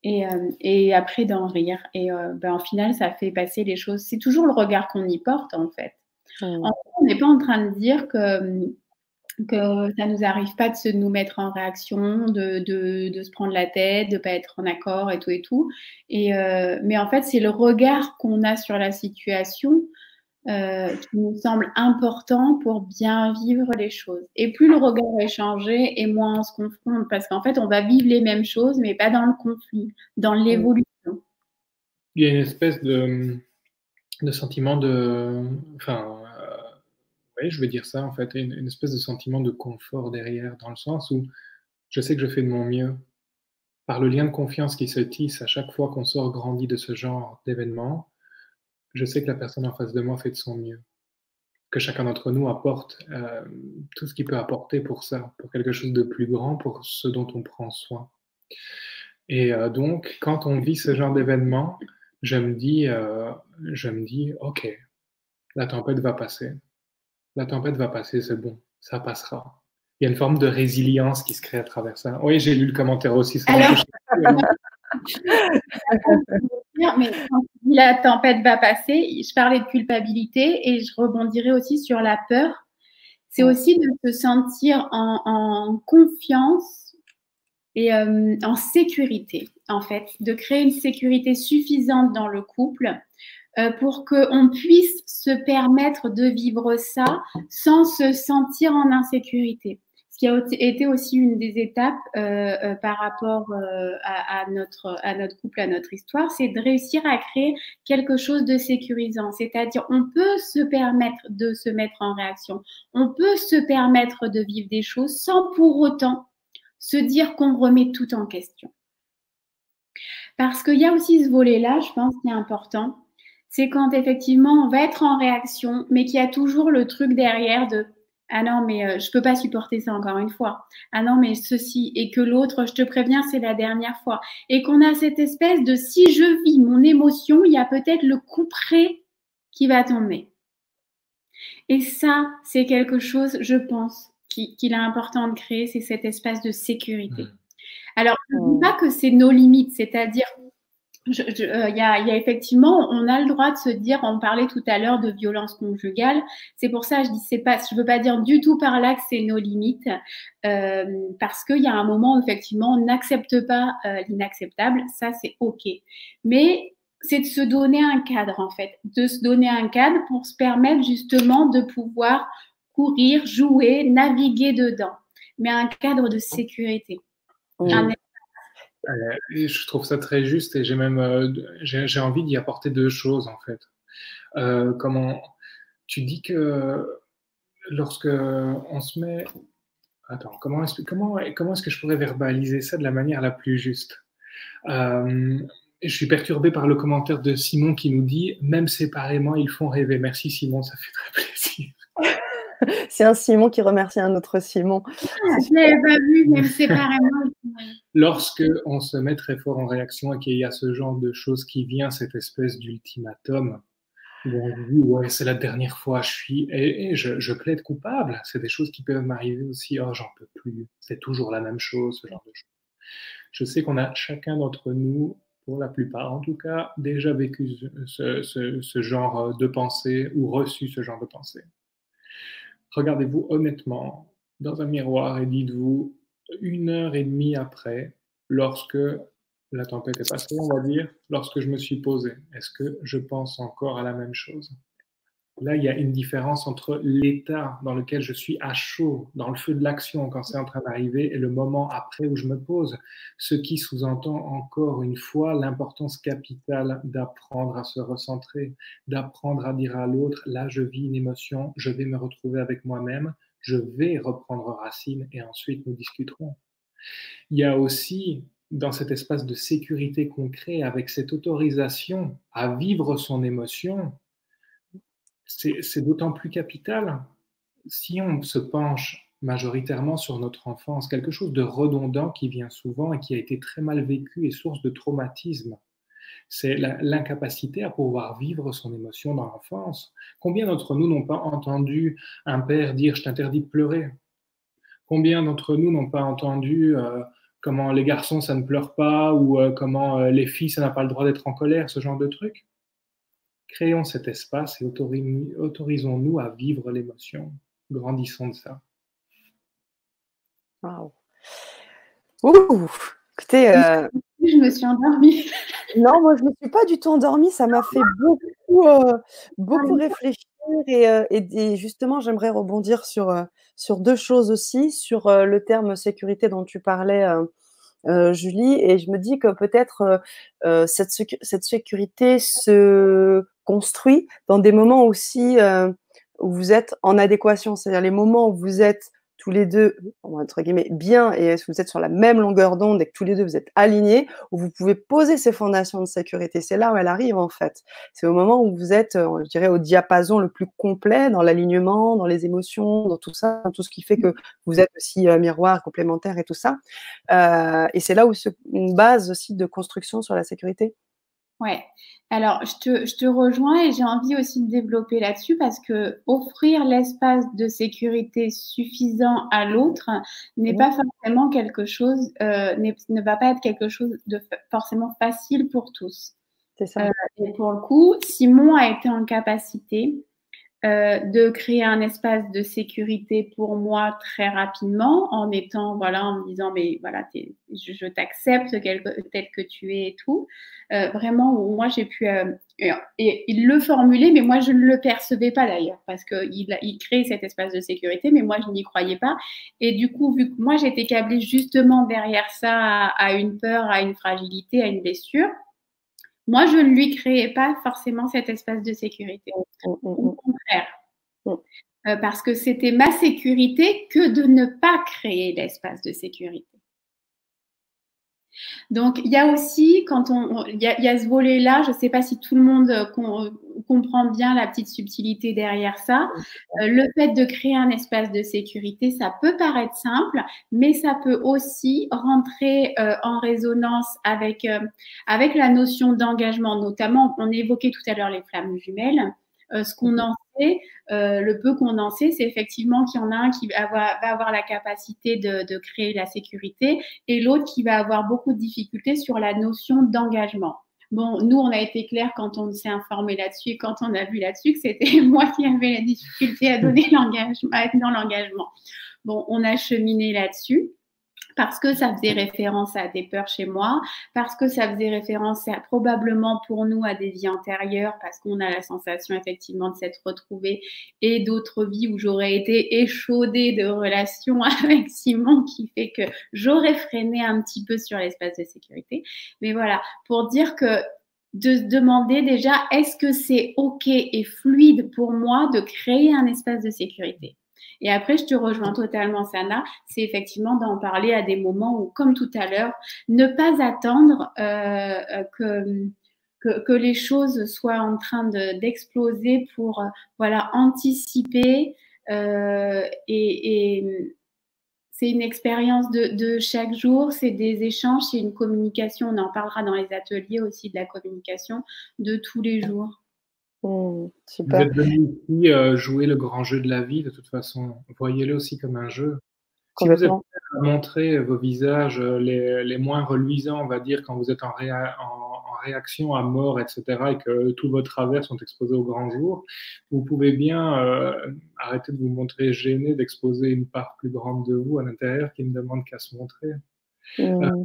et, et après d'en rire. Et ben, en final, ça fait passer les choses. C'est toujours le regard qu'on y porte en fait. Mmh. on n'est pas en train de dire que que ça nous arrive pas de se nous mettre en réaction, de, de, de se prendre la tête, de pas être en accord et tout et tout. Et euh, mais en fait, c'est le regard qu'on a sur la situation euh, qui nous semble important pour bien vivre les choses. Et plus le regard est changé, et moins on se confronte, parce qu'en fait, on va vivre les mêmes choses, mais pas dans le conflit, dans l'évolution. Il y a une espèce de, de sentiment de, enfin, je vais dire ça en fait, une, une, espèce de sentiment de confort derrière, dans le sens où je sais que je fais de mon mieux. Par le lien de confiance qui se tisse à chaque fois qu'on sort grandi de ce genre d'événement, je sais que la personne en face de moi fait de son mieux. Que chacun d'entre nous apporte euh, tout ce qu'il peut apporter pour ça, pour quelque chose de plus grand, pour ce dont on prend soin. Et euh, donc, quand on vit ce genre d'événement, je me dis, euh, je me dis, ok, la tempête va passer la tempête va passer, c'est bon, ça passera. Il y a une forme de résilience qui se crée à travers ça. Oui, j'ai lu le commentaire aussi. Alors, mais quand la tempête va passer, je parlais de culpabilité et je rebondirai aussi sur la peur. C'est aussi de se sentir en, confiance et euh, en sécurité, en fait, de créer une sécurité suffisante dans le couple pour qu'on puisse se permettre de vivre ça sans se sentir en insécurité. Ce qui a été aussi une des étapes euh, euh, par rapport à, notre, à notre couple, à notre histoire, c'est de réussir à créer quelque chose de sécurisant. C'est-à-dire, on peut se permettre de se mettre en réaction, on peut se permettre de vivre des choses sans pour autant se dire qu'on remet tout en question. Parce qu'il y a aussi ce volet-là, je pense, qui est important c'est quand effectivement on va être en réaction, mais qu'il y a toujours le truc derrière de ah non, mais je euh, je peux pas supporter ça encore une fois. Ah non, mais ceci et que l'autre, je te préviens, c'est la dernière fois. Et qu'on a cette espèce de si je vis mon émotion, il y a peut-être le coup près qui va tomber. Et ça, c'est quelque chose, je pense, qu'il est important de créer, c'est cet espace de sécurité. Mmh. Alors, je ne dis pas que c'est nos limites, c'est-à-dire euh, il y, a, effectivement, on a le droit de se dire, on parlait tout à l'heure de violence conjugale. C'est pour ça, je dis, c'est pas, je veux pas dire du tout par là que c'est nos limites, euh, parce qu'il y a un moment où effectivement, on n'accepte pas euh, l'inacceptable. Ça, c'est ok. Mais c'est de se donner un cadre en fait, de se donner un cadre pour se permettre justement de pouvoir courir, jouer, naviguer dedans, mais un cadre de sécurité. Euh, je trouve ça très juste et j'ai même euh, j'ai envie d'y apporter deux choses en fait. Euh, comment tu dis que lorsque on se met attends comment est-ce comment comment est-ce que je pourrais verbaliser ça de la manière la plus juste? Je suis perturbé par le commentaire de Simon qui nous dit même séparément ils font rêver. Merci Simon, ça fait très plaisir. C'est un Simon qui remercie un autre Simon. Je l'avais pas vu, même séparément. Lorsque on se met très fort en réaction et qu'il y a ce genre de choses qui vient, cette espèce d'ultimatum, où on dit ouais c'est la dernière fois, je suis et, je, plaide coupable. C'est des choses qui peuvent m'arriver aussi. Oh j'en peux plus. C'est toujours la même chose, ce genre de choses. Je sais qu'on a chacun d'entre nous pour la plupart en tout cas, déjà vécu ce, genre de pensée ou reçu ce genre de pensée regardez-vous honnêtement dans un miroir et dites-vous, une heure et demie après, lorsque la tempête est passée, on va dire, lorsque je me suis posé, est-ce que je pense encore à la même chose? Là, il y a une différence entre l'état dans lequel je suis à chaud, dans le feu de l'action quand c'est en train d'arriver, et le moment après où je me pose, ce qui sous-entend encore une fois l'importance capitale d'apprendre à se recentrer, d'apprendre à dire à l'autre, là je vis une émotion, je vais me retrouver avec moi-même, je vais reprendre racine et ensuite nous discuterons. Il y a aussi dans cet espace de sécurité qu'on crée avec cette autorisation à vivre son émotion, c'est d'autant plus capital si on se penche majoritairement sur notre enfance, quelque chose de redondant qui vient souvent et qui a été très mal vécu et source de traumatisme. C'est l'incapacité à pouvoir vivre son émotion dans l'enfance. Combien d'entre nous n'ont pas entendu un père dire je t'interdis de pleurer Combien d'entre nous n'ont pas entendu euh, comment les garçons ça ne pleure pas ou euh, comment euh, les filles ça n'a pas le droit d'être en colère, ce genre de trucs? Créons cet espace et autorisons-nous à vivre l'émotion. Grandissons de ça. Wow. Ouh, écoutez. Euh, je me suis endormie. non, moi, je ne me suis pas du tout endormie. Ça m'a fait beaucoup, euh, beaucoup ah, réfléchir. Euh, et, justement, j'aimerais rebondir sur, sur deux choses aussi. Sur le terme sécurité dont tu parlais. Julie, et je me dis que peut-être cette, cette sécurité se construit dans des moments aussi euh, où vous êtes en adéquation, c'est-à-dire les moments où vous êtes tous les deux, entre guillemets, bien et vous êtes sur la même longueur d'onde et que tous les deux vous êtes alignés, où vous pouvez poser ces fondations de sécurité. C'est là où elle arrive en fait. C'est au moment où vous êtes, euh, je dirais, au diapason le plus complet dans l'alignement, dans les émotions, dans tout ça, dans tout ce qui fait que vous êtes aussi euh, miroir, complémentaire et tout ça. Euh, et c'est là où se, une base aussi de construction sur la sécurité. Ouais. Alors, je te, je te rejoins et j'ai envie aussi de développer là-dessus parce que offrir l'espace de sécurité suffisant à l'autre n'est pas forcément quelque chose, euh, ne va pas être quelque chose de forcément facile pour tous. C'est ça. Euh, et pour le coup, Simon a été en capacité euh, de créer un espace de sécurité pour moi très rapidement en étant, voilà, en me disant, mais voilà, je, t'accepte tel que tu es et tout. Euh, vraiment, moi, j'ai pu, euh, et, il le formulait, mais moi, je ne le percevais pas d'ailleurs, parce qu'il il crée cet espace de sécurité, mais moi, je n'y croyais pas. Et du coup, vu que moi, j'étais câblée justement derrière ça à une peur, à une fragilité, à une blessure, moi, je ne lui créais pas forcément cet espace de sécurité. Mmh, mmh, Au mmh. contraire. Euh, parce que c'était ma sécurité que de ne pas créer l'espace de sécurité. Donc, il y a aussi, quand on, il y a, ce volet-là, je ne sais pas si tout le monde euh, euh, comprend bien la petite subtilité derrière ça. Euh, le fait de créer un espace de sécurité, ça peut paraître simple, mais ça peut aussi rentrer en résonance avec, avec la notion d'engagement, notamment, on évoquait tout à l'heure les flammes jumelles. ce qu'on en euh, le peu qu'on en sait, c'est effectivement qu'il y en a un qui va avoir, la capacité de, créer la sécurité et l'autre qui va avoir beaucoup de difficultés sur la notion d'engagement. Bon, nous, on a été clair quand on s'est informé là-dessus et quand on a vu là-dessus que c'était moi qui avais la difficulté à donner l'engagement, à être dans l'engagement. Bon, on a cheminé là-dessus parce que ça faisait référence à des peurs chez moi, parce que ça faisait référence probablement pour nous à des vies antérieures, parce qu'on a la sensation effectivement de s'être retrouvés et d'autres vies où j'aurais été échaudée de relations avec Simon qui fait que j'aurais freiné un petit peu sur l'espace de sécurité. Mais voilà, pour dire que de se demander déjà est-ce que c'est OK et fluide pour moi de créer un espace de sécurité? Et après, je te rejoins totalement, Sana, c'est effectivement d'en parler à des moments où, comme tout à l'heure, ne pas attendre euh, que, que, les choses soient en train d'exploser pour euh, voilà, anticiper euh, et, c'est une expérience de, chaque jour, c'est des échanges, c'est une communication. On en parlera dans les ateliers aussi de la communication de tous les jours. Mmh, vous êtes venu ici euh, jouer le grand jeu de la vie, de toute façon. Voyez-le aussi comme un jeu. Si vous avez montré vos visages euh, les, les, moins reluisants, on va dire, quand vous êtes en, en, réaction à mort, etc., et que tous vos travers sont exposés au grand jour, vous pouvez bien euh, arrêter de vous montrer gêné d'exposer une part plus grande de vous à l'intérieur qui ne demande qu'à se montrer. Mmh.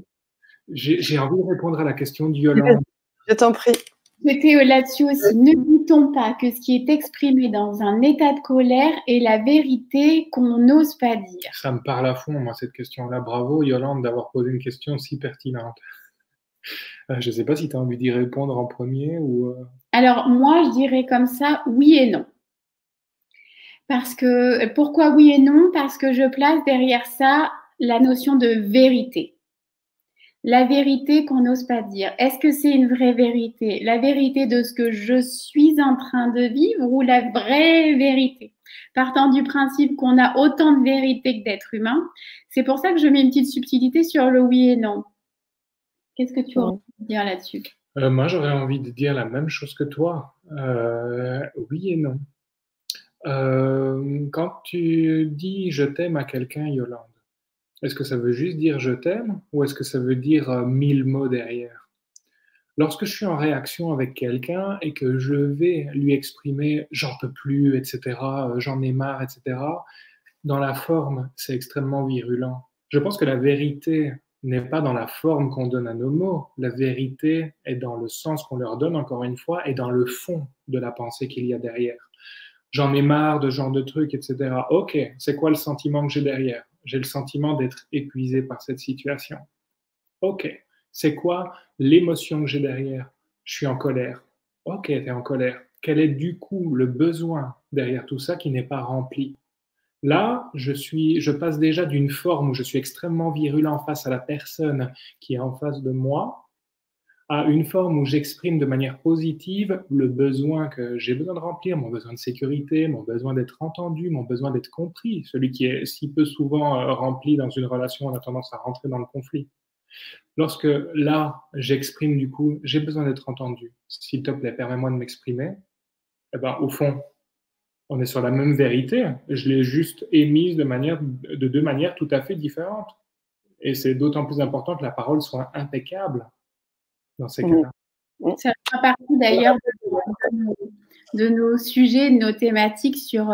J'ai envie de répondre à la question de Yolande. Je t'en prie. C'était là-dessus aussi. Ne dit-on pas que ce qui est exprimé dans un état de colère est la vérité qu'on n'ose pas dire Ça me parle à fond, moi, cette question-là. Bravo, Yolande, d'avoir posé une question si pertinente. Euh, je ne sais pas si tu as envie d'y répondre en premier ou. Euh, Alors, moi, je dirais comme ça oui et non. Parce que, pourquoi oui et non? Parce que je place derrière ça la notion de vérité la vérité qu'on n'ose pas dire. Est-ce que c'est une vraie vérité? La vérité de ce que je suis en train de vivre ou la vraie vérité? Partant du principe qu'on a autant de vérité que d'être humain, c'est pour ça que je mets une petite subtilité sur le oui et non. Qu'est-ce que tu as envie de dire là-dessus? Euh, Moi, j'aurais envie de dire la même chose que toi. Euh, oui et non. Euh, quand tu dis je t'aime à quelqu'un, Yolande, est-ce que ça veut juste dire je t'aime ou est-ce que ça veut dire euh, mille mots derrière? Lorsque je suis en réaction avec quelqu'un et que je vais lui exprimer j'en peux plus, etc., euh, j'en ai marre, etc., dans la forme, c'est extrêmement virulent. Je pense que la vérité n'est pas dans la forme qu'on donne à nos mots. La vérité est dans le sens qu'on leur donne, encore une fois, et dans le fond de la pensée qu'il y a derrière. J'en ai marre de ce genre de trucs, etc. Ok, c'est quoi le sentiment que j'ai derrière? J'ai le sentiment d'être épuisé par cette situation. Ok, c'est quoi l'émotion que j'ai derrière? Je suis en colère. Ok, tu es en colère. Quel est du coup le besoin derrière tout ça qui n'est pas rempli? Là, je, suis, je passe déjà d'une forme où je suis extrêmement virulent face à la personne qui est en face de moi à une forme où j'exprime de manière positive le besoin que j'ai besoin de remplir, mon besoin de sécurité, mon besoin d'être entendu, mon besoin d'être compris, celui qui est si peu souvent euh, rempli dans une relation, on a tendance à rentrer dans le conflit. Lorsque là, j'exprime du coup, j'ai besoin d'être entendu, s'il te plaît, permets-moi de m'exprimer, eh ben, au fond, on est sur la même vérité, je l'ai juste émise de, manière, de deux manières tout à fait différentes. Et c'est d'autant plus important que la parole soit impeccable dans ces cas-là. Ça fera partie d'ailleurs de nos sujets, de nos thématiques sur.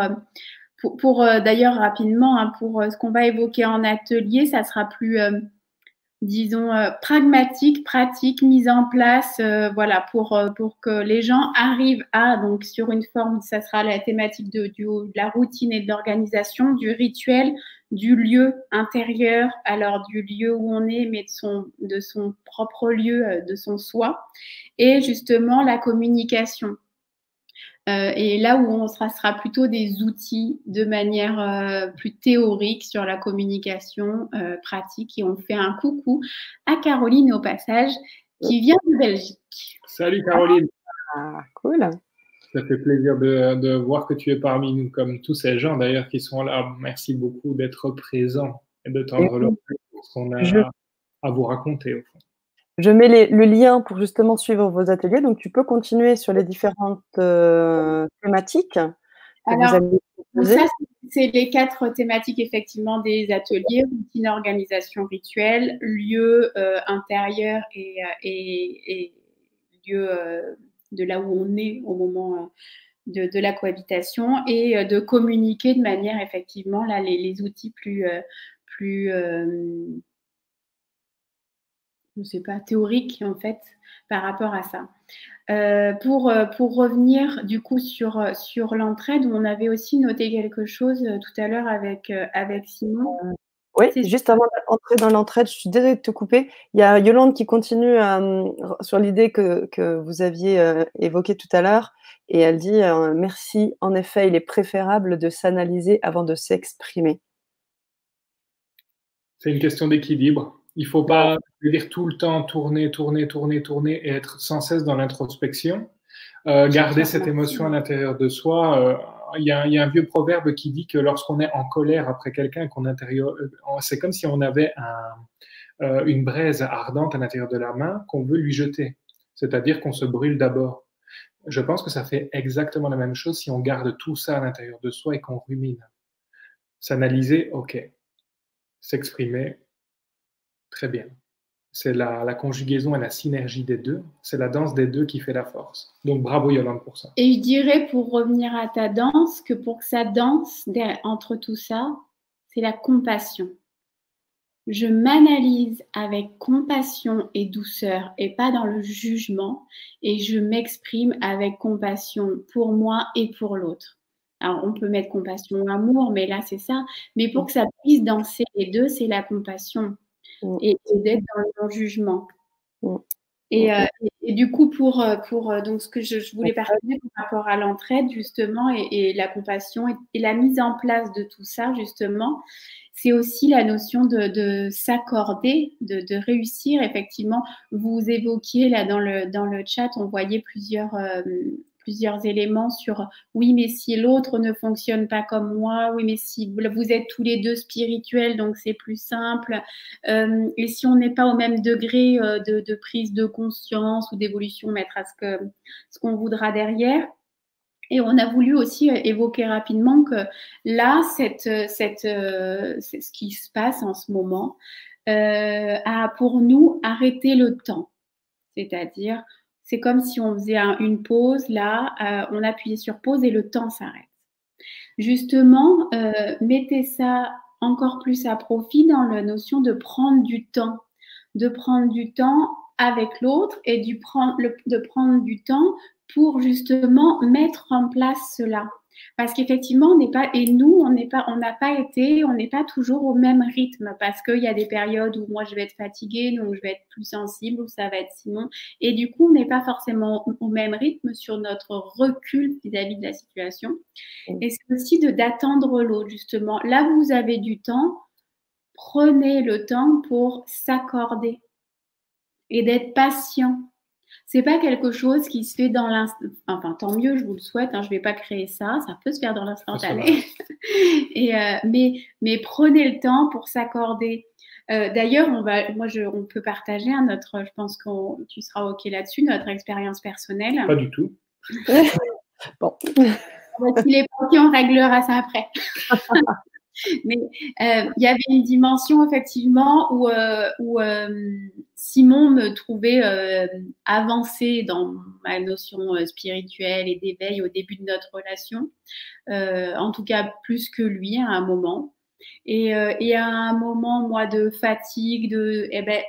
pour, d'ailleurs rapidement, hein, pour ce qu'on va évoquer en atelier, ça sera plus disons, euh, pragmatique, pratique, mise en place, euh, voilà, pour, euh, pour que les gens arrivent à, donc sur une forme, ça sera la thématique de, de la routine et de l'organisation, du rituel, du lieu intérieur, alors du lieu où on est, mais de son, de son propre lieu, de son soi, et justement la communication. Euh, et là où on sera, sera plutôt des outils de manière euh, plus théorique sur la communication euh, pratique. Et on fait un coucou à Caroline au passage, qui vient de Belgique. Salut Caroline. Ah, cool. Ça fait plaisir de, de, voir que tu es parmi nous, comme tous ces gens d'ailleurs qui sont là. Merci beaucoup d'être présents et de tendre le pour ce qu'on a à vous raconter au fond. Je mets le lien pour justement suivre vos ateliers. Donc, tu peux continuer sur les différentes euh, thématiques. Alors, ça, c'est les quatre thématiques effectivement des ateliers routine, organisation, rituel, lieu euh, intérieur et, euh, et, lieu de là où on est au moment de, de, la cohabitation et de communiquer de manière effectivement là les, outils plus plus je ne sais pas, théorique en fait par rapport à ça. Euh, pour, euh, pour revenir du coup sur, euh, sur l'entraide, on avait aussi noté quelque chose tout à l'heure avec, avec Simon. Oui, juste avant d'entrer dans l'entraide, je suis désolée de te couper. Il y a Yolande qui continue sur l'idée que, que, vous aviez évoquée tout à l'heure. Et elle dit Merci, en effet, il est préférable de s'analyser avant de s'exprimer. C'est une question d'équilibre. Il ne faut pas dire tout le temps tourner, tourner, tourner, tourner et être sans cesse dans l'introspection. Euh, garder cette émotion à l'intérieur de soi. Euh, il y, a, un vieux proverbe qui dit que lorsqu'on est en colère après quelqu'un, qu'on euh, c'est comme si on avait une braise ardente à l'intérieur de la main qu'on veut lui jeter. C'est-à-dire qu'on se brûle d'abord. Je pense que ça fait exactement la même chose si on garde tout ça à l'intérieur de soi et qu'on rumine. S'analyser, ok. S'exprimer, Très bien. C'est la, conjugaison et la synergie des deux. C'est la danse des deux qui fait la force. Donc bravo Yolande pour ça. Et je dirais pour revenir à ta danse que pour que ça danse entre tout ça, c'est la compassion. Je m'analyse avec compassion et douceur et pas dans le jugement et je m'exprime avec compassion pour moi et pour l'autre. Alors, on peut mettre compassion, amour, mais là, c'est ça. Mais pour que ça puisse danser les deux, c'est la compassion. Mm. et, d'être dans le non-jugement. Mm. Euh, et, du coup, pour, euh, pour euh, donc ce que je, voulais partager par rapport à l'entraide, justement, et, la compassion et, la mise en place de tout ça, justement, c'est aussi la notion de, s'accorder, de, de, réussir. Effectivement, vous évoquiez là dans le, dans le chat, on voyait plusieurs, plusieurs éléments sur oui, mais si l'autre ne fonctionne pas comme moi, oui, mais si vous êtes tous les deux spirituels, donc c'est plus simple. Euh, et si on n'est pas au même degré euh, de, prise de conscience ou d'évolution, mettre à ce que ce qu'on voudra derrière. Et on a voulu aussi euh, évoquer rapidement que là, cette, cette, c'est ce qui se passe en ce moment, a pour nous arrêté le temps. C'est-à-dire, c'est comme si on faisait une pause, là, euh, on appuyait sur pause et le temps s'arrête. Justement, euh, mettez ça encore plus à profit dans la notion de prendre du temps, de prendre du temps avec l'autre et de prendre du temps pour justement mettre en place cela. Parce qu'effectivement, on n'est pas, et nous, on n'est pas, on n'a pas été, on n'est pas toujours au même rythme parce qu'il y a des périodes où moi je vais être fatiguée, donc je vais être plus sensible, ou ça va être Simon. Et du coup, on n'est pas forcément au même rythme sur notre recul vis-à-vis de la situation. Et c'est aussi de d'attendre l'autre, justement. Là, vous avez du temps, prenez le temps pour s'accorder et d'être patient c'est pas quelque chose qui se fait dans l'instant. Enfin, tant mieux, je vous le souhaite. Hein, je vais pas créer ça. Ça peut se faire dans l'instantané. Et euh, mais mais prenez le temps pour s'accorder. Euh, d'ailleurs, on va, moi, je, on peut partager hein, notre. Je pense que tu seras ok là-dessus, notre expérience personnelle. Pas du tout. bon. S'il est ok, on réglera ça après. Mais euh, il y avait une dimension effectivement où, euh, euh, Simon me trouvait avancée dans ma notion spirituelle et d'éveil au début de notre relation, en tout cas plus que lui à un moment. Et, et à un moment, moi, de fatigue, de, eh ben,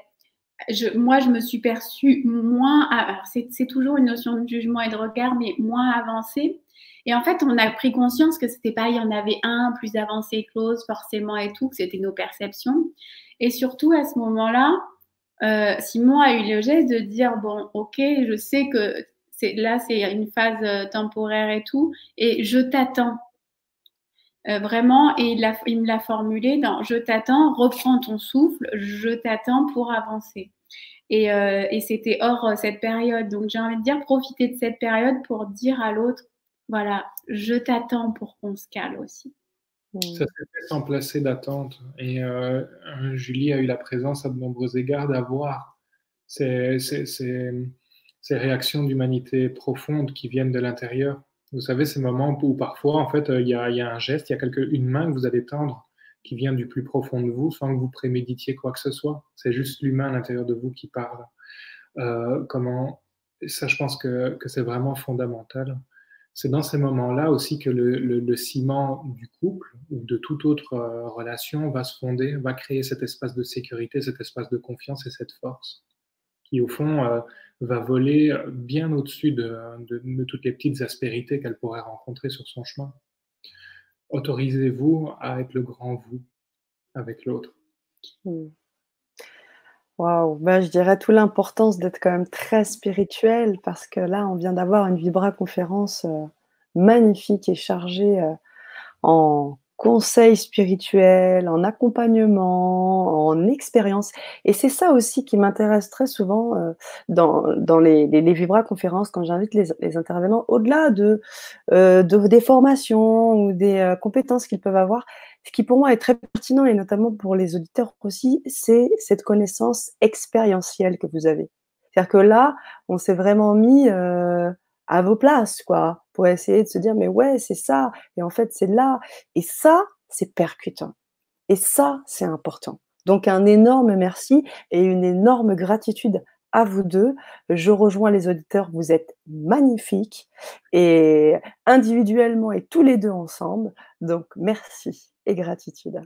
je, moi, je me suis perçue moins, c'est toujours une notion de jugement et de regard, mais moins avancée. Et en fait, on a pris conscience que c'était pas, il y en avait un plus avancé l'autre, forcément et tout, que c'était nos perceptions. Et surtout, à ce moment-là, euh, Simon a eu le geste de dire, bon, ok, je sais que là, c'est une phase euh, temporaire et tout, et je t'attends. Euh, vraiment, et il, il me l'a formulé dans Je t'attends, reprends ton souffle, je t'attends pour avancer. Et, et c'était hors cette période. Donc j'ai envie de dire, profiter de cette période pour dire à l'autre, voilà, je t'attends pour qu'on se cale aussi. Ça s'est fait sans placer d'attente. Et euh, Julie a eu la présence à de nombreux égards d'avoir ces, réactions d'humanité profonde qui viennent de l'intérieur. Vous savez, ces moments où parfois, en fait, il y, a, un geste, il y a une main que vous allez tendre qui vient du plus profond de vous sans que vous préméditiez quoi que ce soit. C'est juste l'humain à l'intérieur de vous qui parle. Euh, comment Ça, je pense que c'est vraiment fondamental c'est dans ces moments-là aussi que le, ciment du couple ou de toute autre euh, relation va se fonder, va créer cet espace de sécurité, cet espace de confiance et cette force qui, au fond, euh, va voler bien au-dessus de, toutes les petites aspérités qu'elle pourrait rencontrer sur son chemin. Autorisez-vous à être le grand vous avec l'autre. Hmm. Waouh, ben, je dirais tout l'importance d'être quand même très spirituel parce que là, on vient d'avoir une Vibra conférence euh, magnifique et chargée euh, en conseils spirituels, en accompagnement, en expérience. Et c'est ça aussi qui m'intéresse très souvent euh, dans, dans les, les, Vibra conférences quand j'invite les, intervenants, au-delà de, de, des formations ou des compétences qu'ils peuvent avoir, ce qui pour moi est très pertinent et notamment pour les auditeurs aussi, c'est cette connaissance expérientielle que vous avez. C'est-à-dire que là, on s'est vraiment mis euh, à vos places, quoi, pour essayer de se dire, mais ouais, c'est ça, et en fait, c'est là. Et ça, c'est percutant. Et ça, c'est important. Donc, un énorme merci et une énorme gratitude à vous deux. Je rejoins les auditeurs, vous êtes magnifiques et individuellement et tous les deux ensemble. Donc, merci et gratitude.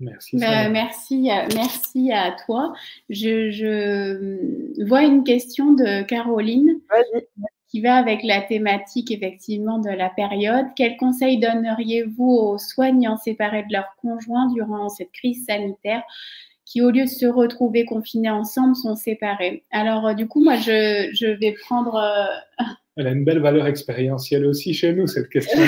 Merci. Bah, merci, merci à toi. Je, vois une question de Caroline qui va avec la thématique effectivement de la période. Quels conseils donneriez-vous aux soignants séparés de leur conjoint durant cette crise sanitaire qui, au lieu de se retrouver confinés ensemble, sont séparés? Alors, euh, du coup, moi, je, vais prendre... Euh, Elle a une belle valeur expérientielle aussi chez nous, cette question.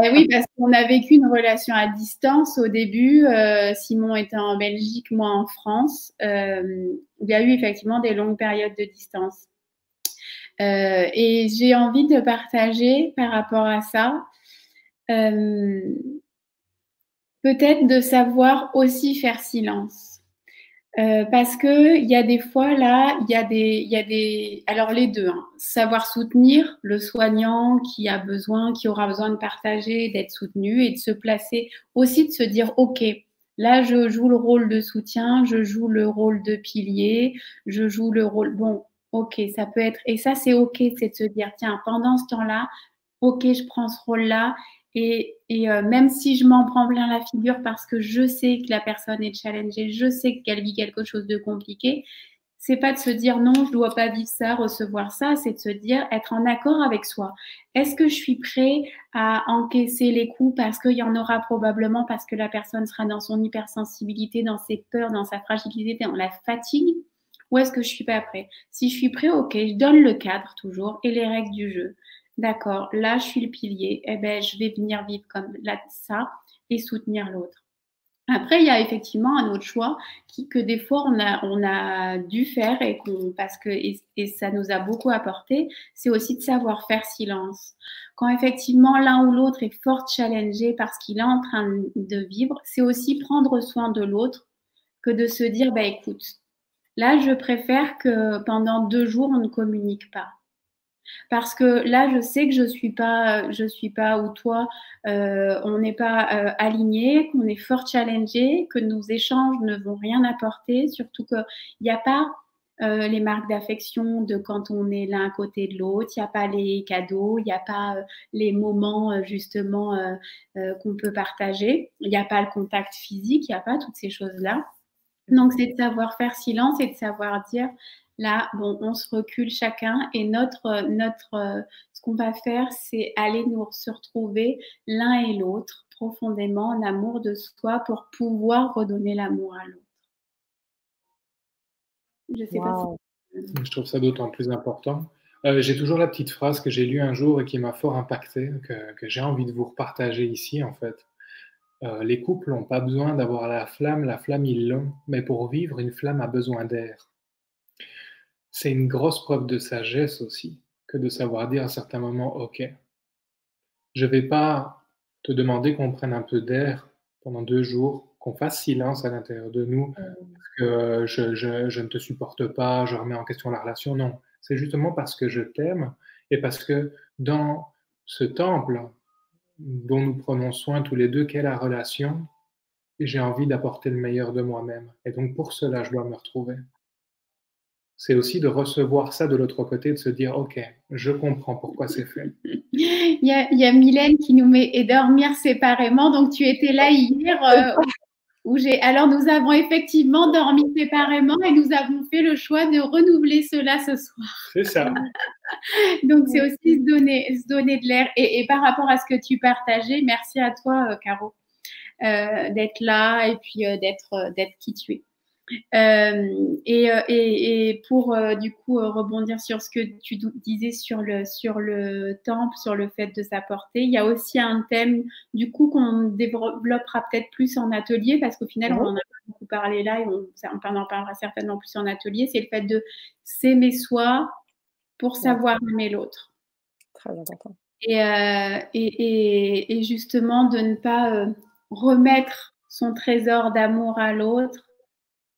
Oui, parce qu'on a vécu une relation à distance au début. Euh, Simon était en Belgique, moi en France. Euh, il y a eu effectivement des longues périodes de distance. Euh, et j'ai envie de partager par rapport à ça, peut-être de savoir aussi faire silence. Euh, parce que il y a des fois là, il y a des, il y a des, alors les deux, hein. savoir soutenir le soignant qui a besoin, qui aura besoin de partager, d'être soutenu et de se placer aussi de se dire ok, là je joue le rôle de soutien, je joue le rôle de pilier, je joue le rôle, bon, ok, ça peut être et ça c'est ok, c'est de se dire tiens pendant ce temps-là, ok, je prends ce rôle-là et, euh, même si je m'en prends plein la figure parce que je sais que la personne est challengée, je sais qu'elle vit quelque chose de compliqué, c'est pas de se dire non, je dois pas vivre ça, recevoir ça, c'est de se dire être en accord avec soi. Est-ce que je suis prêt à encaisser les coups parce qu'il y en aura probablement parce que la personne sera dans son hypersensibilité, dans ses peurs, dans sa fragilité, dans la fatigue? Ou est-ce que je suis pas prêt? Si je suis prêt, ok, je donne le cadre toujours et les règles du jeu. D'accord, là je suis le pilier, eh ben, je vais venir vivre comme là, ça et soutenir l'autre. Après, il y a effectivement un autre choix que des fois on a, dû faire et parce que et, ça nous a beaucoup apporté, c'est aussi de savoir faire silence. Quand effectivement l'un ou l'autre est fort challengé parce qu'il est en train de vivre, c'est aussi prendre soin de l'autre que de se dire bah écoute, là je préfère que pendant deux jours on ne communique pas Parce que là, je sais que je suis je suis pas ou toi, euh, on n'est pas euh, aligné, qu'on est fort challengé, que nos échanges ne vont rien apporter, surtout qu'il n'y a pas euh, les marques d'affection de quand on est l'un à côté de l'autre, il n'y a pas les cadeaux, il n'y a pas les moments justement qu'on peut partager, il n'y a pas le contact physique, il n'y a pas toutes ces choses-là. Donc, c'est de savoir faire silence et de savoir dire Là, bon, on se recule chacun et notre, notre, ce qu'on va faire, c'est aller nous se retrouver l'un et l'autre profondément en amour de soi pour pouvoir redonner l'amour à l'autre. Je sais pas Je trouve ça d'autant plus important. Euh, j'ai toujours la petite phrase que j'ai lue un jour et qui m'a fort impacté, que, que j'ai envie de vous repartager ici en fait. Euh, les couples n'ont pas besoin d'avoir la flamme, la flamme ils l'ont, mais pour vivre, une flamme a besoin d'air c'est une grosse preuve de sagesse aussi que de savoir dire à certains moments, OK, je ne vais pas te demander qu'on prenne un peu d'air pendant deux jours, qu'on fasse silence à l'intérieur de nous, parce que je, je, ne te supporte pas, je remets en question la relation. Non, c'est justement parce que je t'aime et parce que dans ce temple dont nous prenons soin tous les deux, qu'est la relation, j'ai envie d'apporter le meilleur de moi-même. Et donc pour cela, je dois me retrouver c'est aussi de recevoir ça de l'autre côté, de se dire, OK, je comprends pourquoi c'est fait. il, y a, il y, a, Mylène qui nous met et dormir séparément. Donc, tu étais là hier. Euh, où j'ai. Alors, nous avons effectivement dormi séparément et nous avons fait le choix de renouveler cela ce soir. C'est ça. Donc, c'est aussi se donner, se donner de l'air. Et, par rapport à ce que tu partageais, merci à toi, euh, Caro, euh, d'être là et puis d'être, d'être qui tu es. Euh, et, euh, et, et, pour euh, du coup rebondir sur ce que tu disais sur le, sur le temple, sur le fait de s'apporter, il y a aussi un thème du coup qu'on développera peut-être plus en atelier parce qu'au final on en a beaucoup parlé là et on, on en parlera certainement plus en atelier, c'est le fait de s'aimer soi pour savoir aimer l'autre. Très important. Et, et, et, justement de ne pas remettre son trésor d'amour à l'autre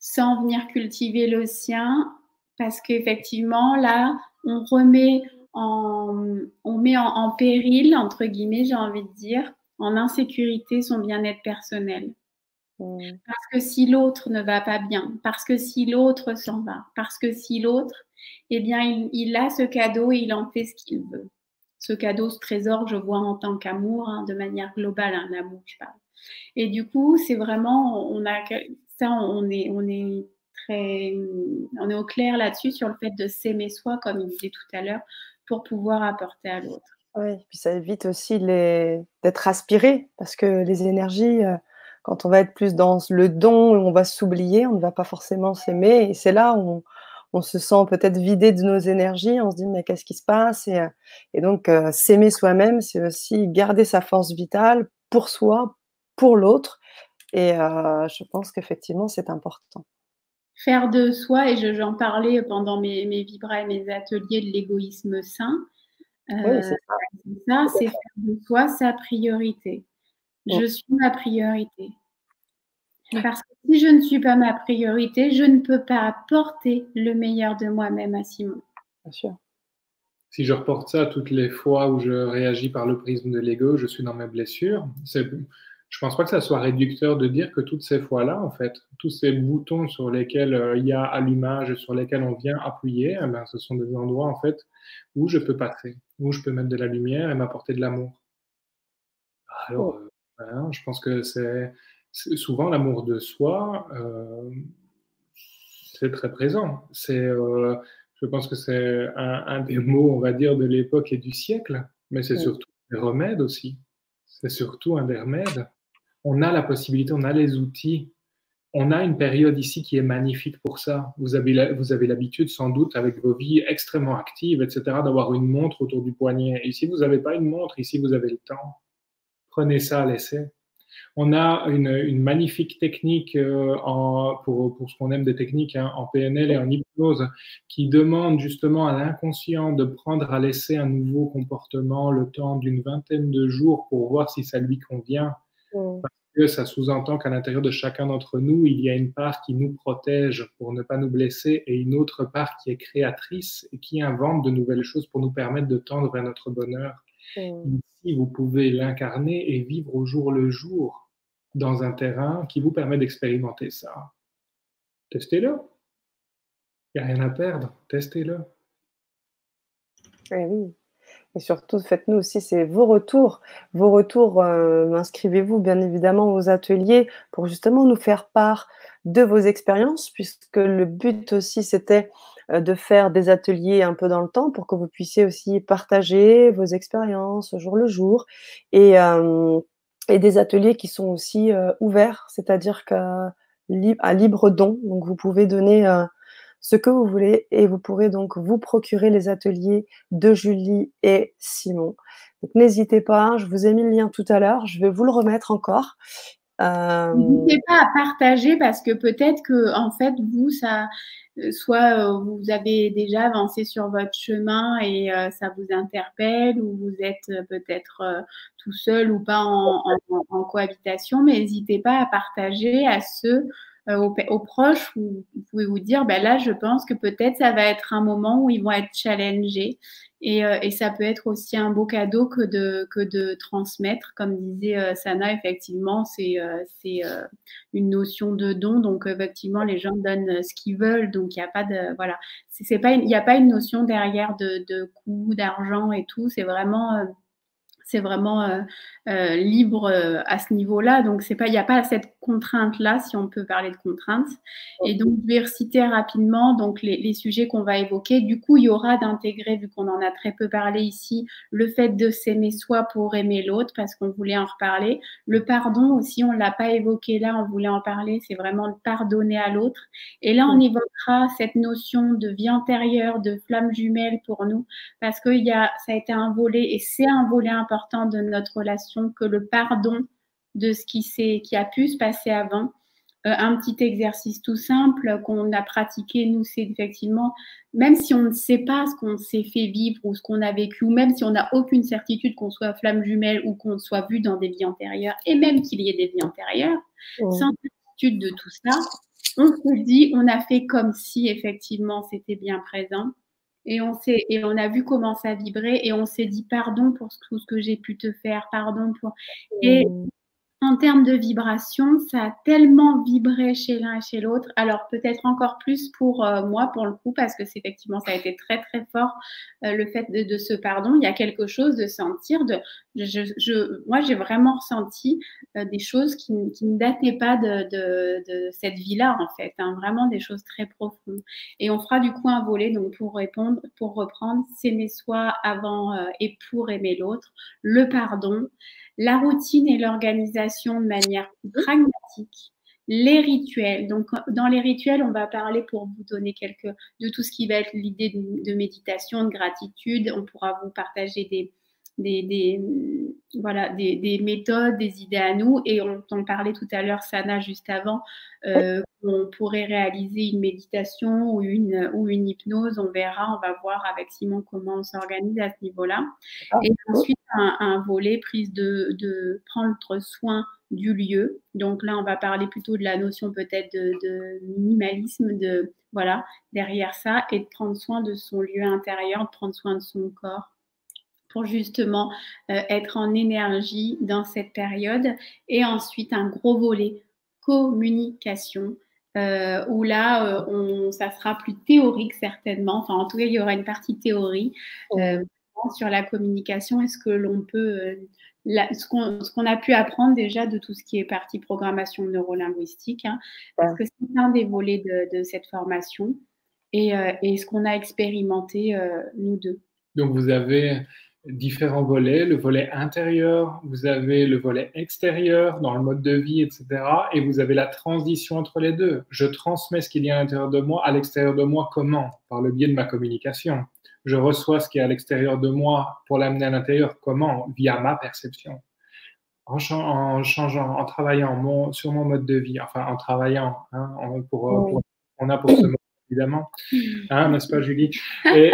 sans venir cultiver le sien, parce qu'effectivement, là, on remet en, on met en, péril, entre guillemets, j'ai envie de dire, en insécurité son bien-être personnel. Mmh. Parce que si l'autre ne va pas bien, parce que si l'autre s'en va, parce que si l'autre, eh bien, il, a ce cadeau et il en fait ce qu'il veut. Ce cadeau, ce trésor, je vois en tant qu'amour, hein, de manière globale, un amour, je parle. Et du coup, c'est vraiment, on a, on est, on est très, on est au clair là-dessus sur le fait de s'aimer soi, comme il disait tout à l'heure, pour pouvoir apporter à l'autre. Oui, puis ça évite aussi les... d'être aspiré, parce que les énergies, euh, quand on va être plus dans le don, on va s'oublier, on ne va pas forcément s'aimer, et c'est là où on, se sent peut-être vidé de nos énergies, on se dit mais qu'est-ce qui se passe? Et, et donc euh, s'aimer soi-même, c'est aussi garder sa force vitale pour soi, pour l'autre, et euh, je pense qu'effectivement, c'est important. Faire de soi, et j'en parlais pendant mes, mes vibras et mes ateliers de l'égoïsme sain, euh, c'est ça, c'est faire de soi sa priorité. Je suis ma priorité. Parce que si je ne suis pas ma priorité, je ne peux pas apporter le meilleur de moi-même à Simon. Bien sûr. Si je reporte ça toutes les fois où je réagis par le prisme de l'ego, je suis dans mes blessures. Je pense pas que ça soit réducteur de dire que toutes ces fois-là, en fait, tous ces boutons sur lesquels euh, il y a allumage, sur lesquels on vient appuyer, eh ben, ce sont des endroits, en fait, où je peux passer, où je peux mettre de la lumière et m'apporter de l'amour. Alors, euh, je pense que c'est souvent l'amour de soi, euh, c'est très présent. C'est, je pense que c'est un, un, des mots, on va dire, de l'époque et du siècle, mais c'est surtout des remèdes aussi. C'est surtout un des remèdes on a la possibilité, on a les outils. On a une période ici qui est magnifique pour ça. Vous avez, l'habitude, sans doute, avec vos vies extrêmement actives, etc., d'avoir une montre autour du poignet. Et si vous n'avez pas une montre, ici, vous avez le temps. Prenez ça à l'essai. On a une, magnifique technique euh, en, pour, ce qu'on aime des techniques hein, en PNL et en hypnose qui demande justement à l'inconscient de prendre à l'essai un nouveau comportement le temps d'une vingtaine de jours pour voir si ça lui convient. Mm. ça sous-entend qu'à l'intérieur de chacun d'entre nous, il y a une part qui nous protège pour ne pas nous blesser et une autre part qui est créatrice et qui invente de nouvelles choses pour nous permettre de tendre vers notre bonheur. Mm. Ici, vous pouvez l'incarner et vivre au jour le jour dans un terrain qui vous permet d'expérimenter ça. Testez-le. Il n'y a rien à perdre. Testez-le. Eh oui. Et surtout, faites-nous aussi vos retours. Vos retours, euh, inscrivez-vous bien évidemment aux ateliers pour justement nous faire part de vos expériences, puisque le but aussi c'était euh, de faire des ateliers un peu dans le temps pour que vous puissiez aussi partager vos expériences au jour le jour et, euh, des ateliers qui sont aussi ouverts, c'est-à-dire qu'à libre don. Donc vous pouvez donner ce que vous voulez et vous pourrez donc vous procurer les ateliers de Julie et Simon. Donc n'hésitez pas, je vous ai mis le lien tout à l'heure, je vais vous le remettre encore. Euh, n'hésitez pas à partager parce que peut-être que en fait vous ça euh, soit euh, vous avez déjà avancé sur votre chemin et ça vous interpelle ou vous êtes peut-être tout seul ou pas en, en cohabitation, mais n'hésitez pas à partager à ceux euh, aux, proches où vous pouvez vous dire, ben là, je pense que peut-être ça va être un moment où ils vont être challengés. Et, euh, ça peut être aussi un beau cadeau que de, que de transmettre. Comme disait euh, Sana, effectivement, c'est une notion de don. Donc, effectivement, les gens donnent ce qu'ils veulent. Donc, il n'y a pas de. Voilà. Il n'y a pas une notion derrière de, de coût, d'argent et tout. C'est vraiment c'est vraiment euh, euh, libre euh, à ce niveau-là. Donc, c'est pas, il n'y a pas cette contrainte-là, si on peut parler de contrainte. Et donc, je vais reciter rapidement donc les, sujets qu'on va évoquer. Du coup, il y aura d'intégrer, vu qu'on en a très peu parlé ici, le fait de s'aimer soi pour aimer l'autre, parce qu'on voulait en reparler. Le pardon aussi, on l'a pas évoqué là, on voulait en parler. C'est vraiment de pardonner à l'autre. Et là, on évoquera cette notion de vie antérieure, de flamme jumelle pour nous, parce que y a, ça a été un volet et c'est un volet important de notre relation que le pardon de ce qui, qui a pu se passer avant. Euh, un petit exercice tout simple qu'on a pratiqué, nous, c'est effectivement, même si on ne sait pas ce qu'on s'est fait vivre ou ce qu'on a vécu, ou même si on n'a aucune certitude qu'on soit flamme jumelle ou qu'on soit vu dans des vies antérieures, et même qu'il y ait des vies antérieures, sans certitude de tout ça, on se dit, on a fait comme si effectivement c'était bien présent. Et on, et on a vu comment ça vibrait et on s'est dit pardon pour tout ce que j'ai pu te faire, pardon pour. Et mmh en termes de vibration, ça a tellement vibré chez l'un et chez l'autre. Alors peut-être encore plus pour euh, moi, pour le coup, parce que c'est effectivement, ça a été très très fort euh, le fait de, ce pardon. Il y a quelque chose de sentir. De, moi, j'ai vraiment ressenti euh, des choses qui, ne dataient pas de, cette vie-là, en fait. Hein. vraiment des choses très profondes. Et on fera du coup un volet donc pour répondre, pour reprendre, s'aimer soi avant et pour aimer l'autre, le pardon la routine et l'organisation de manière pragmatique, les rituels. Donc, dans les rituels, on va parler pour vous donner quelques de tout ce qui va être l'idée de, méditation, de gratitude. On pourra vous partager des, des, voilà, des, méthodes, des idées à nous. Et on, en parlait tout à l'heure, Sana, juste avant, euh, on pourrait réaliser une méditation ou une, ou une hypnose. On verra, on va voir avec Simon comment on s'organise à ce niveau-là. Ah, et ensuite, un, volet prise de, de, prendre soin du lieu. Donc là, on va parler plutôt de la notion peut-être de, minimalisme, de voilà, derrière ça, et de prendre soin de son lieu intérieur, de prendre soin de son corps pour justement euh, être en énergie dans cette période. Et ensuite, un gros volet communication. Euh, où là, euh, on, ça sera plus théorique certainement. Enfin, en tout cas, il y aura une partie théorie sur la communication. Est-ce que l'on peut, ce qu'on a pu apprendre déjà de tout ce qui est partie programmation neurolinguistique, hein, parce que c'est un des volets de, cette formation, et, et ce qu'on a expérimenté nous deux. Donc, vous avez différents volets, le volet intérieur, vous avez le volet extérieur dans le mode de vie, etc. Et vous avez la transition entre les deux. Je transmets ce qu'il y a à l'intérieur de moi à l'extérieur de moi comment? Par le biais de ma communication. Je reçois ce qui est à l'extérieur de moi pour l'amener à l'intérieur comment? Via ma perception. En, changeant, en travaillant sur mon mode de vie, enfin en travaillant, hein, pour, on a pour ce mode évidemment, hein, n'est-ce pas Julie? Et,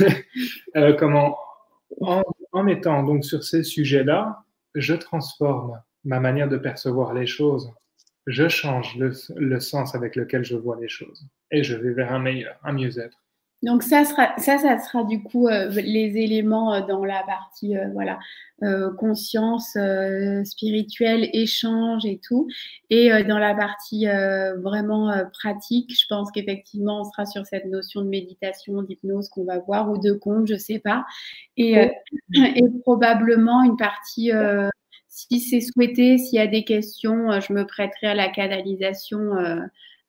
euh, comment en, mettant donc sur ces sujets-là, je transforme ma manière de percevoir les choses. Je change le, sens avec lequel je vois les choses et je vais vers un meilleur, un mieux-être. Donc ça, sera, ça, ça sera du coup euh, les éléments euh, dans la partie euh, voilà conscience spirituelle, échange et tout. Et dans la partie vraiment pratique, je pense qu'effectivement on sera sur cette notion de méditation, d'hypnose qu'on va voir ou de compte, je sais pas. Et, et probablement une partie si c'est souhaité, s'il y a des questions, je me prêterai à la canalisation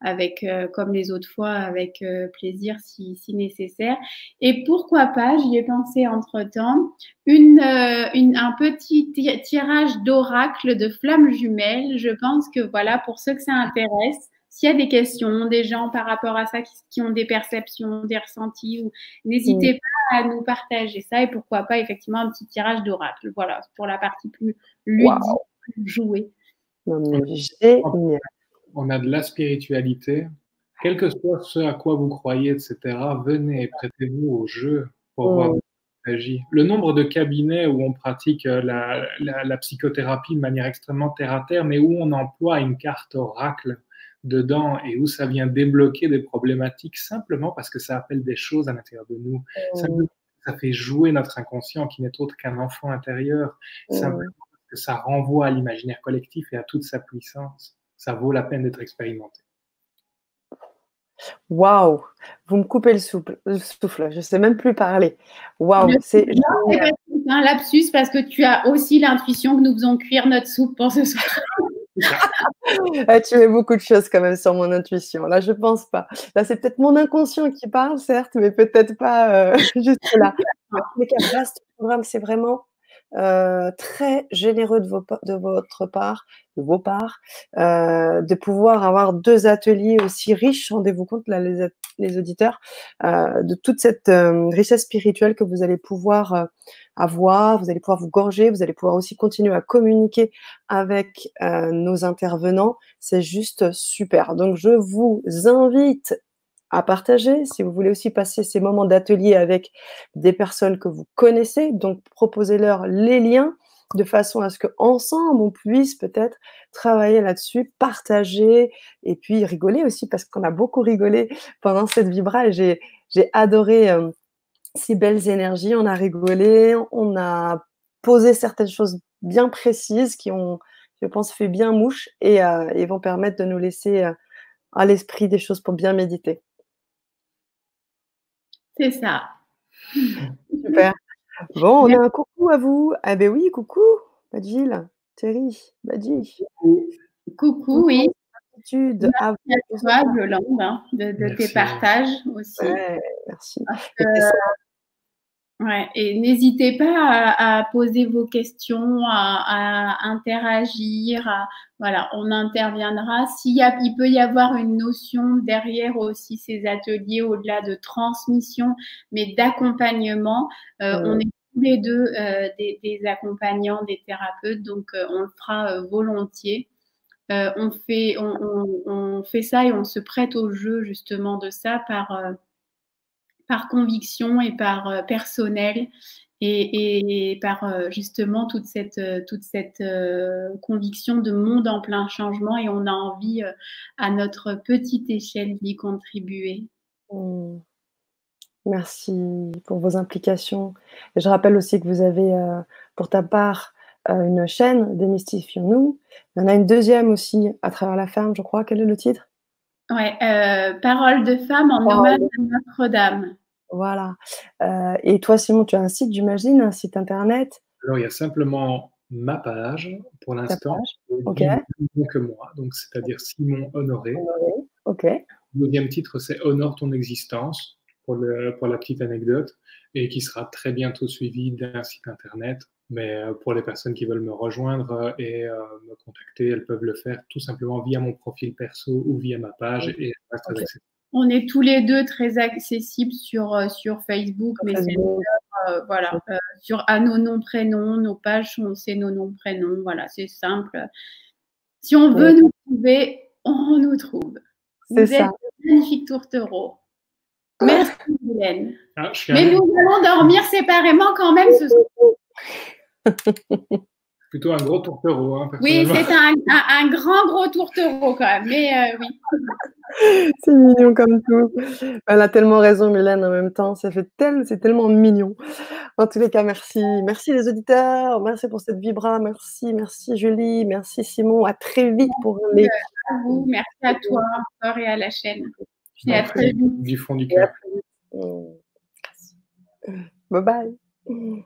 avec, euh, comme les autres fois, avec euh, plaisir si, si, nécessaire. Et pourquoi pas, j'y ai pensé entre-temps, une, euh, une, un petit tirage d'oracle de flammes jumelles. Je pense que voilà, pour ceux que ça intéresse, s'il y a des questions, des gens par rapport à ça qui, ont des perceptions, des ressentis, n'hésitez pas à nous partager ça et pourquoi pas effectivement un petit tirage d'oracle. Voilà, pour la partie plus ludique, plus jouée. Non, on a de la spiritualité, quel que soit ce à quoi vous croyez, etc., venez et prêtez-vous au jeu pour voir agir. Le nombre de cabinets où on pratique euh, la, psychothérapie de manière extrêmement terre à terre, mais où on emploie une carte oracle dedans et où ça vient débloquer des problématiques simplement parce que ça appelle des choses à l'intérieur de nous. Ça fait jouer notre inconscient qui n'est autre qu'un enfant intérieur, simplement parce que ça renvoie à l'imaginaire collectif et à toute sa puissance ça vaut la peine d'être expérimenté. Waouh, vous me coupez le souffle, je ne sais même plus parler. Waouh, c'est un lapsus parce que tu as aussi l'intuition que nous faisons cuire notre soupe pour ce soir. Ah, tu mets beaucoup de choses quand même sur mon intuition. Là, je pense pas. Là, c'est peut-être mon inconscient qui parle, certes, mais peut-être pas euh, juste là. Mais programme, c'est vraiment euh, très généreux de, de, votre part, de vos parts, euh, de pouvoir avoir deux ateliers aussi riches, rendez-vous compte, là, les, auditeurs, euh, de toute cette richesse spirituelle que vous allez pouvoir avoir, vous allez pouvoir vous gorger, vous allez pouvoir aussi continuer à communiquer avec nos intervenants. C'est juste super. Donc, je vous invite à partager, si vous voulez aussi passer ces moments d'atelier avec des personnes que vous connaissez, donc proposez-leur les liens de façon à ce qu'ensemble, on puisse peut-être travailler là-dessus, partager et puis rigoler aussi parce qu'on a beaucoup rigolé pendant cette vibra et j'ai, adoré euh, ces belles énergies. On a rigolé, on a posé certaines choses bien précises qui ont, je pense, fait bien mouche et, euh, vont permettre de nous laisser euh, à l'esprit des choses pour bien méditer. C'est ça. Super. Bon, on a un coucou à vous. Ah ben oui, coucou, Badjil, Thierry, Badji. Coucou, oui. Merci à toi, Yolande, hein, de, tes partages aussi. merci. Ouais, et n'hésitez pas à, poser vos questions, à, interagir. voilà, on interviendra. S'il y a, il peut y avoir une notion derrière aussi ces ateliers, au-delà de transmission, mais d'accompagnement. Euh, on est tous les deux euh, des, accompagnants, des thérapeutes, donc euh, on le fera volontiers. on, fait, on, on, fait ça et on se prête au jeu justement de ça par par conviction et par euh, personnel et, par euh, justement toute cette, euh, toute cette conviction de monde en plein changement et on a envie à notre petite échelle d'y contribuer. Mmh. Merci pour vos implications. je rappelle aussi que vous avez pour ta part une chaîne Démystifions-nous. Il y en a une deuxième aussi à travers la ferme, je crois. Quel est le titre? Ouais, Parole de femme en hommage à Notre-Dame. Voilà. Euh, et toi, Simon, tu as un site, j'imagine, un site internet? Alors, il y a simplement ma page pour l'instant. Ok. que moi, donc c'est-à-dire Simon Honoré. Honoré. Ok. Le deuxième titre, c'est Honore ton existence, pour, le, pour la petite anecdote, et qui sera très bientôt suivi d'un site internet. Mais euh, pour les personnes qui veulent me rejoindre euh, et me contacter, elles peuvent le faire tout simplement via mon profil perso ou via ma page. Et reste okay. On est tous les deux très accessibles sur, euh, sur Facebook, mais euh, voilà, euh, sur à nos noms prénoms, nos pages sont c'est nos noms prénoms, voilà, c'est simple. Si on veut nous trouver, on nous trouve. C'est ça. magnifique tourtereau. Merci Hélène. Ah, mais nous allons dormir séparément quand même ce soir. plutôt un gros tourtereau. Hein, oui, c'est un, un, grand gros tourtereau quand même, mais euh, oui. c'est mignon comme tout. Elle a tellement raison, Mylène, en même temps. Ça fait tel, c'est tellement mignon. En tous les cas, merci. Merci les auditeurs. Merci pour cette vibra. Merci, merci Julie. Merci Simon. À très vite pour les. À vous. Merci à toi encore et à la chaîne. Et à très vite. Du fond du cœur. Bye bye.